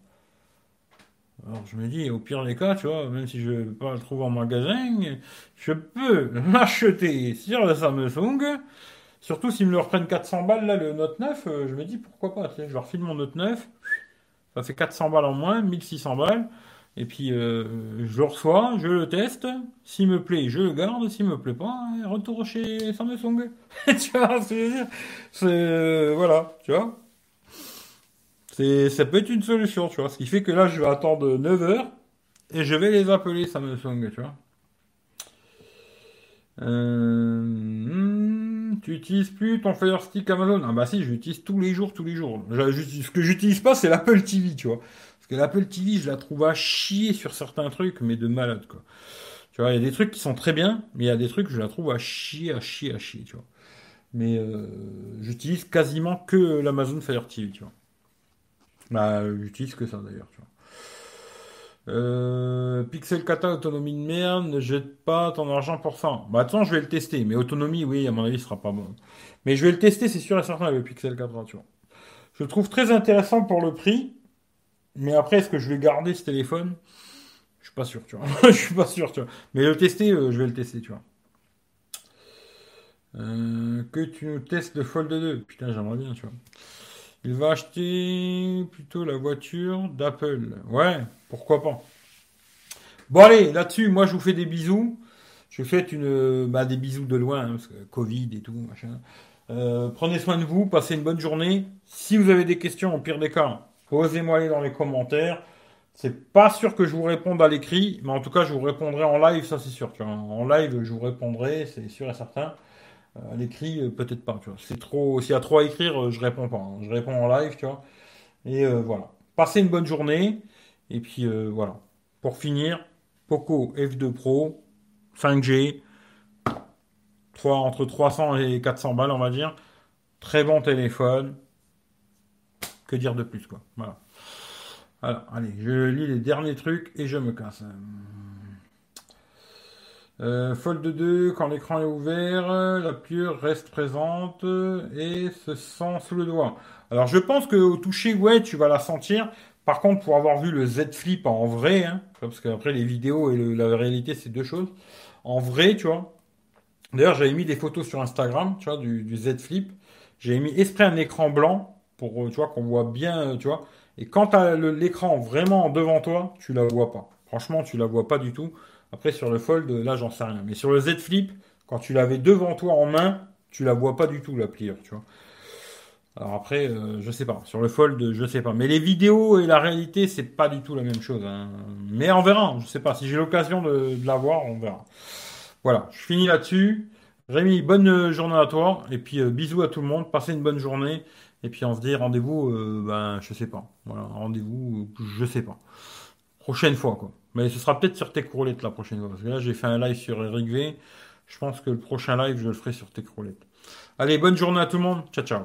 Speaker 1: Alors je me dis, au pire des cas, tu vois, même si je ne peux pas le trouver en magasin, je peux l'acheter sur le Samsung. Surtout s'ils me le reprennent 400 balles, là, le Note 9, euh, je me dis pourquoi pas, tu sais, je leur file mon Note 9, ça fait 400 balles en moins, 1600 balles. Et puis, euh, je le reçois, je le teste. S'il me plaît, je le garde. S'il me plaît pas, retour chez Samsung. tu vois ce que je veux dire? C'est, euh, voilà, tu vois c'est, ça peut être une solution, tu vois. Ce qui fait que là, je vais attendre 9 heures et je vais les appeler Samsung, tu vois. Euh, tu utilises plus ton Fire Stick Amazon? Ah bah si, je l'utilise tous les jours, tous les jours. Ce que j'utilise pas, c'est l'Apple TV, tu vois que l'Apple TV, je la trouve à chier sur certains trucs, mais de malade, quoi. Tu vois, il y a des trucs qui sont très bien, mais il y a des trucs que je la trouve à chier, à chier, à chier, tu vois. Mais euh, j'utilise quasiment que l'Amazon Fire TV, tu vois. Bah, j'utilise que ça d'ailleurs, tu vois. Euh, Pixel Kata, autonomie de merde, ne jette pas ton argent pour ça. Bah attends, je vais le tester. Mais autonomie, oui, à mon avis, ce sera pas bon. Mais je vais le tester, c'est sûr et certain, le Pixel 4 tu vois. Je le trouve très intéressant pour le prix. Mais après, est-ce que je vais garder ce téléphone? Je suis pas sûr, tu vois. je suis pas sûr, tu vois. Mais le tester, euh, je vais le tester, tu vois. Euh, que tu nous testes le Fold 2. Putain, j'aimerais bien, tu vois. Il va acheter plutôt la voiture d'Apple. Ouais, pourquoi pas. Bon allez, là-dessus, moi je vous fais des bisous. Je vous fais une, bah, des bisous de loin, hein, parce que Covid et tout, machin. Euh, prenez soin de vous, passez une bonne journée. Si vous avez des questions, au pire des cas, Posez-moi les dans les commentaires. C'est pas sûr que je vous réponde à l'écrit, mais en tout cas, je vous répondrai en live, ça c'est sûr. En live, je vous répondrai, c'est sûr et certain. Euh, à l'écrit, euh, peut-être pas. Tu. C'est trop. S'il y a trop à écrire, euh, je réponds pas. Hein. Je réponds en live, tu vois. Et voilà. Passez une bonne journée. Et puis voilà. Pour finir, Poco F2 Pro, 5G, 3, entre 300 et 400 balles, on va dire. Très bon téléphone. Que dire de plus, quoi. Voilà. Alors, allez, je lis les derniers trucs et je me casse. Euh, Fold 2, quand l'écran est ouvert, la pure reste présente et se sent sous le doigt. Alors je pense que au toucher, ouais, tu vas la sentir. Par contre, pour avoir vu le Z Flip en vrai, hein, parce qu'après les vidéos et la réalité, c'est deux choses. En vrai, tu vois. D'ailleurs, j'avais mis des photos sur Instagram, tu vois, du, du Z Flip. J'avais mis esprit un écran blanc pour euh, tu qu'on voit bien, euh, tu vois. Et quand tu as l'écran vraiment devant toi, tu la vois pas. Franchement, tu la vois pas du tout. Après sur le Fold, là j'en sais rien. Mais sur le Z Flip, quand tu l'avais devant toi en main, tu la vois pas du tout la pliure, tu vois. Alors après, euh, je sais pas. Sur le Fold, je sais pas. Mais les vidéos et la réalité, c'est pas du tout la même chose. Hein. Mais on verra. Je sais pas. Si j'ai l'occasion de, la voir, on verra. Voilà. Je finis là-dessus. Rémi, bonne journée à toi. Et puis bisous à tout le monde. Passez une bonne journée. Et puis on se dit rendez-vous, euh, ben je sais pas. Voilà, rendez-vous, je sais pas. Prochaine fois quoi. Mais ce sera peut-être sur Techroulette la prochaine fois. Parce que là j'ai fait un live sur Eric V. Je pense que le prochain live je le ferai sur Techroulette. Allez, bonne journée à tout le monde. Ciao ciao.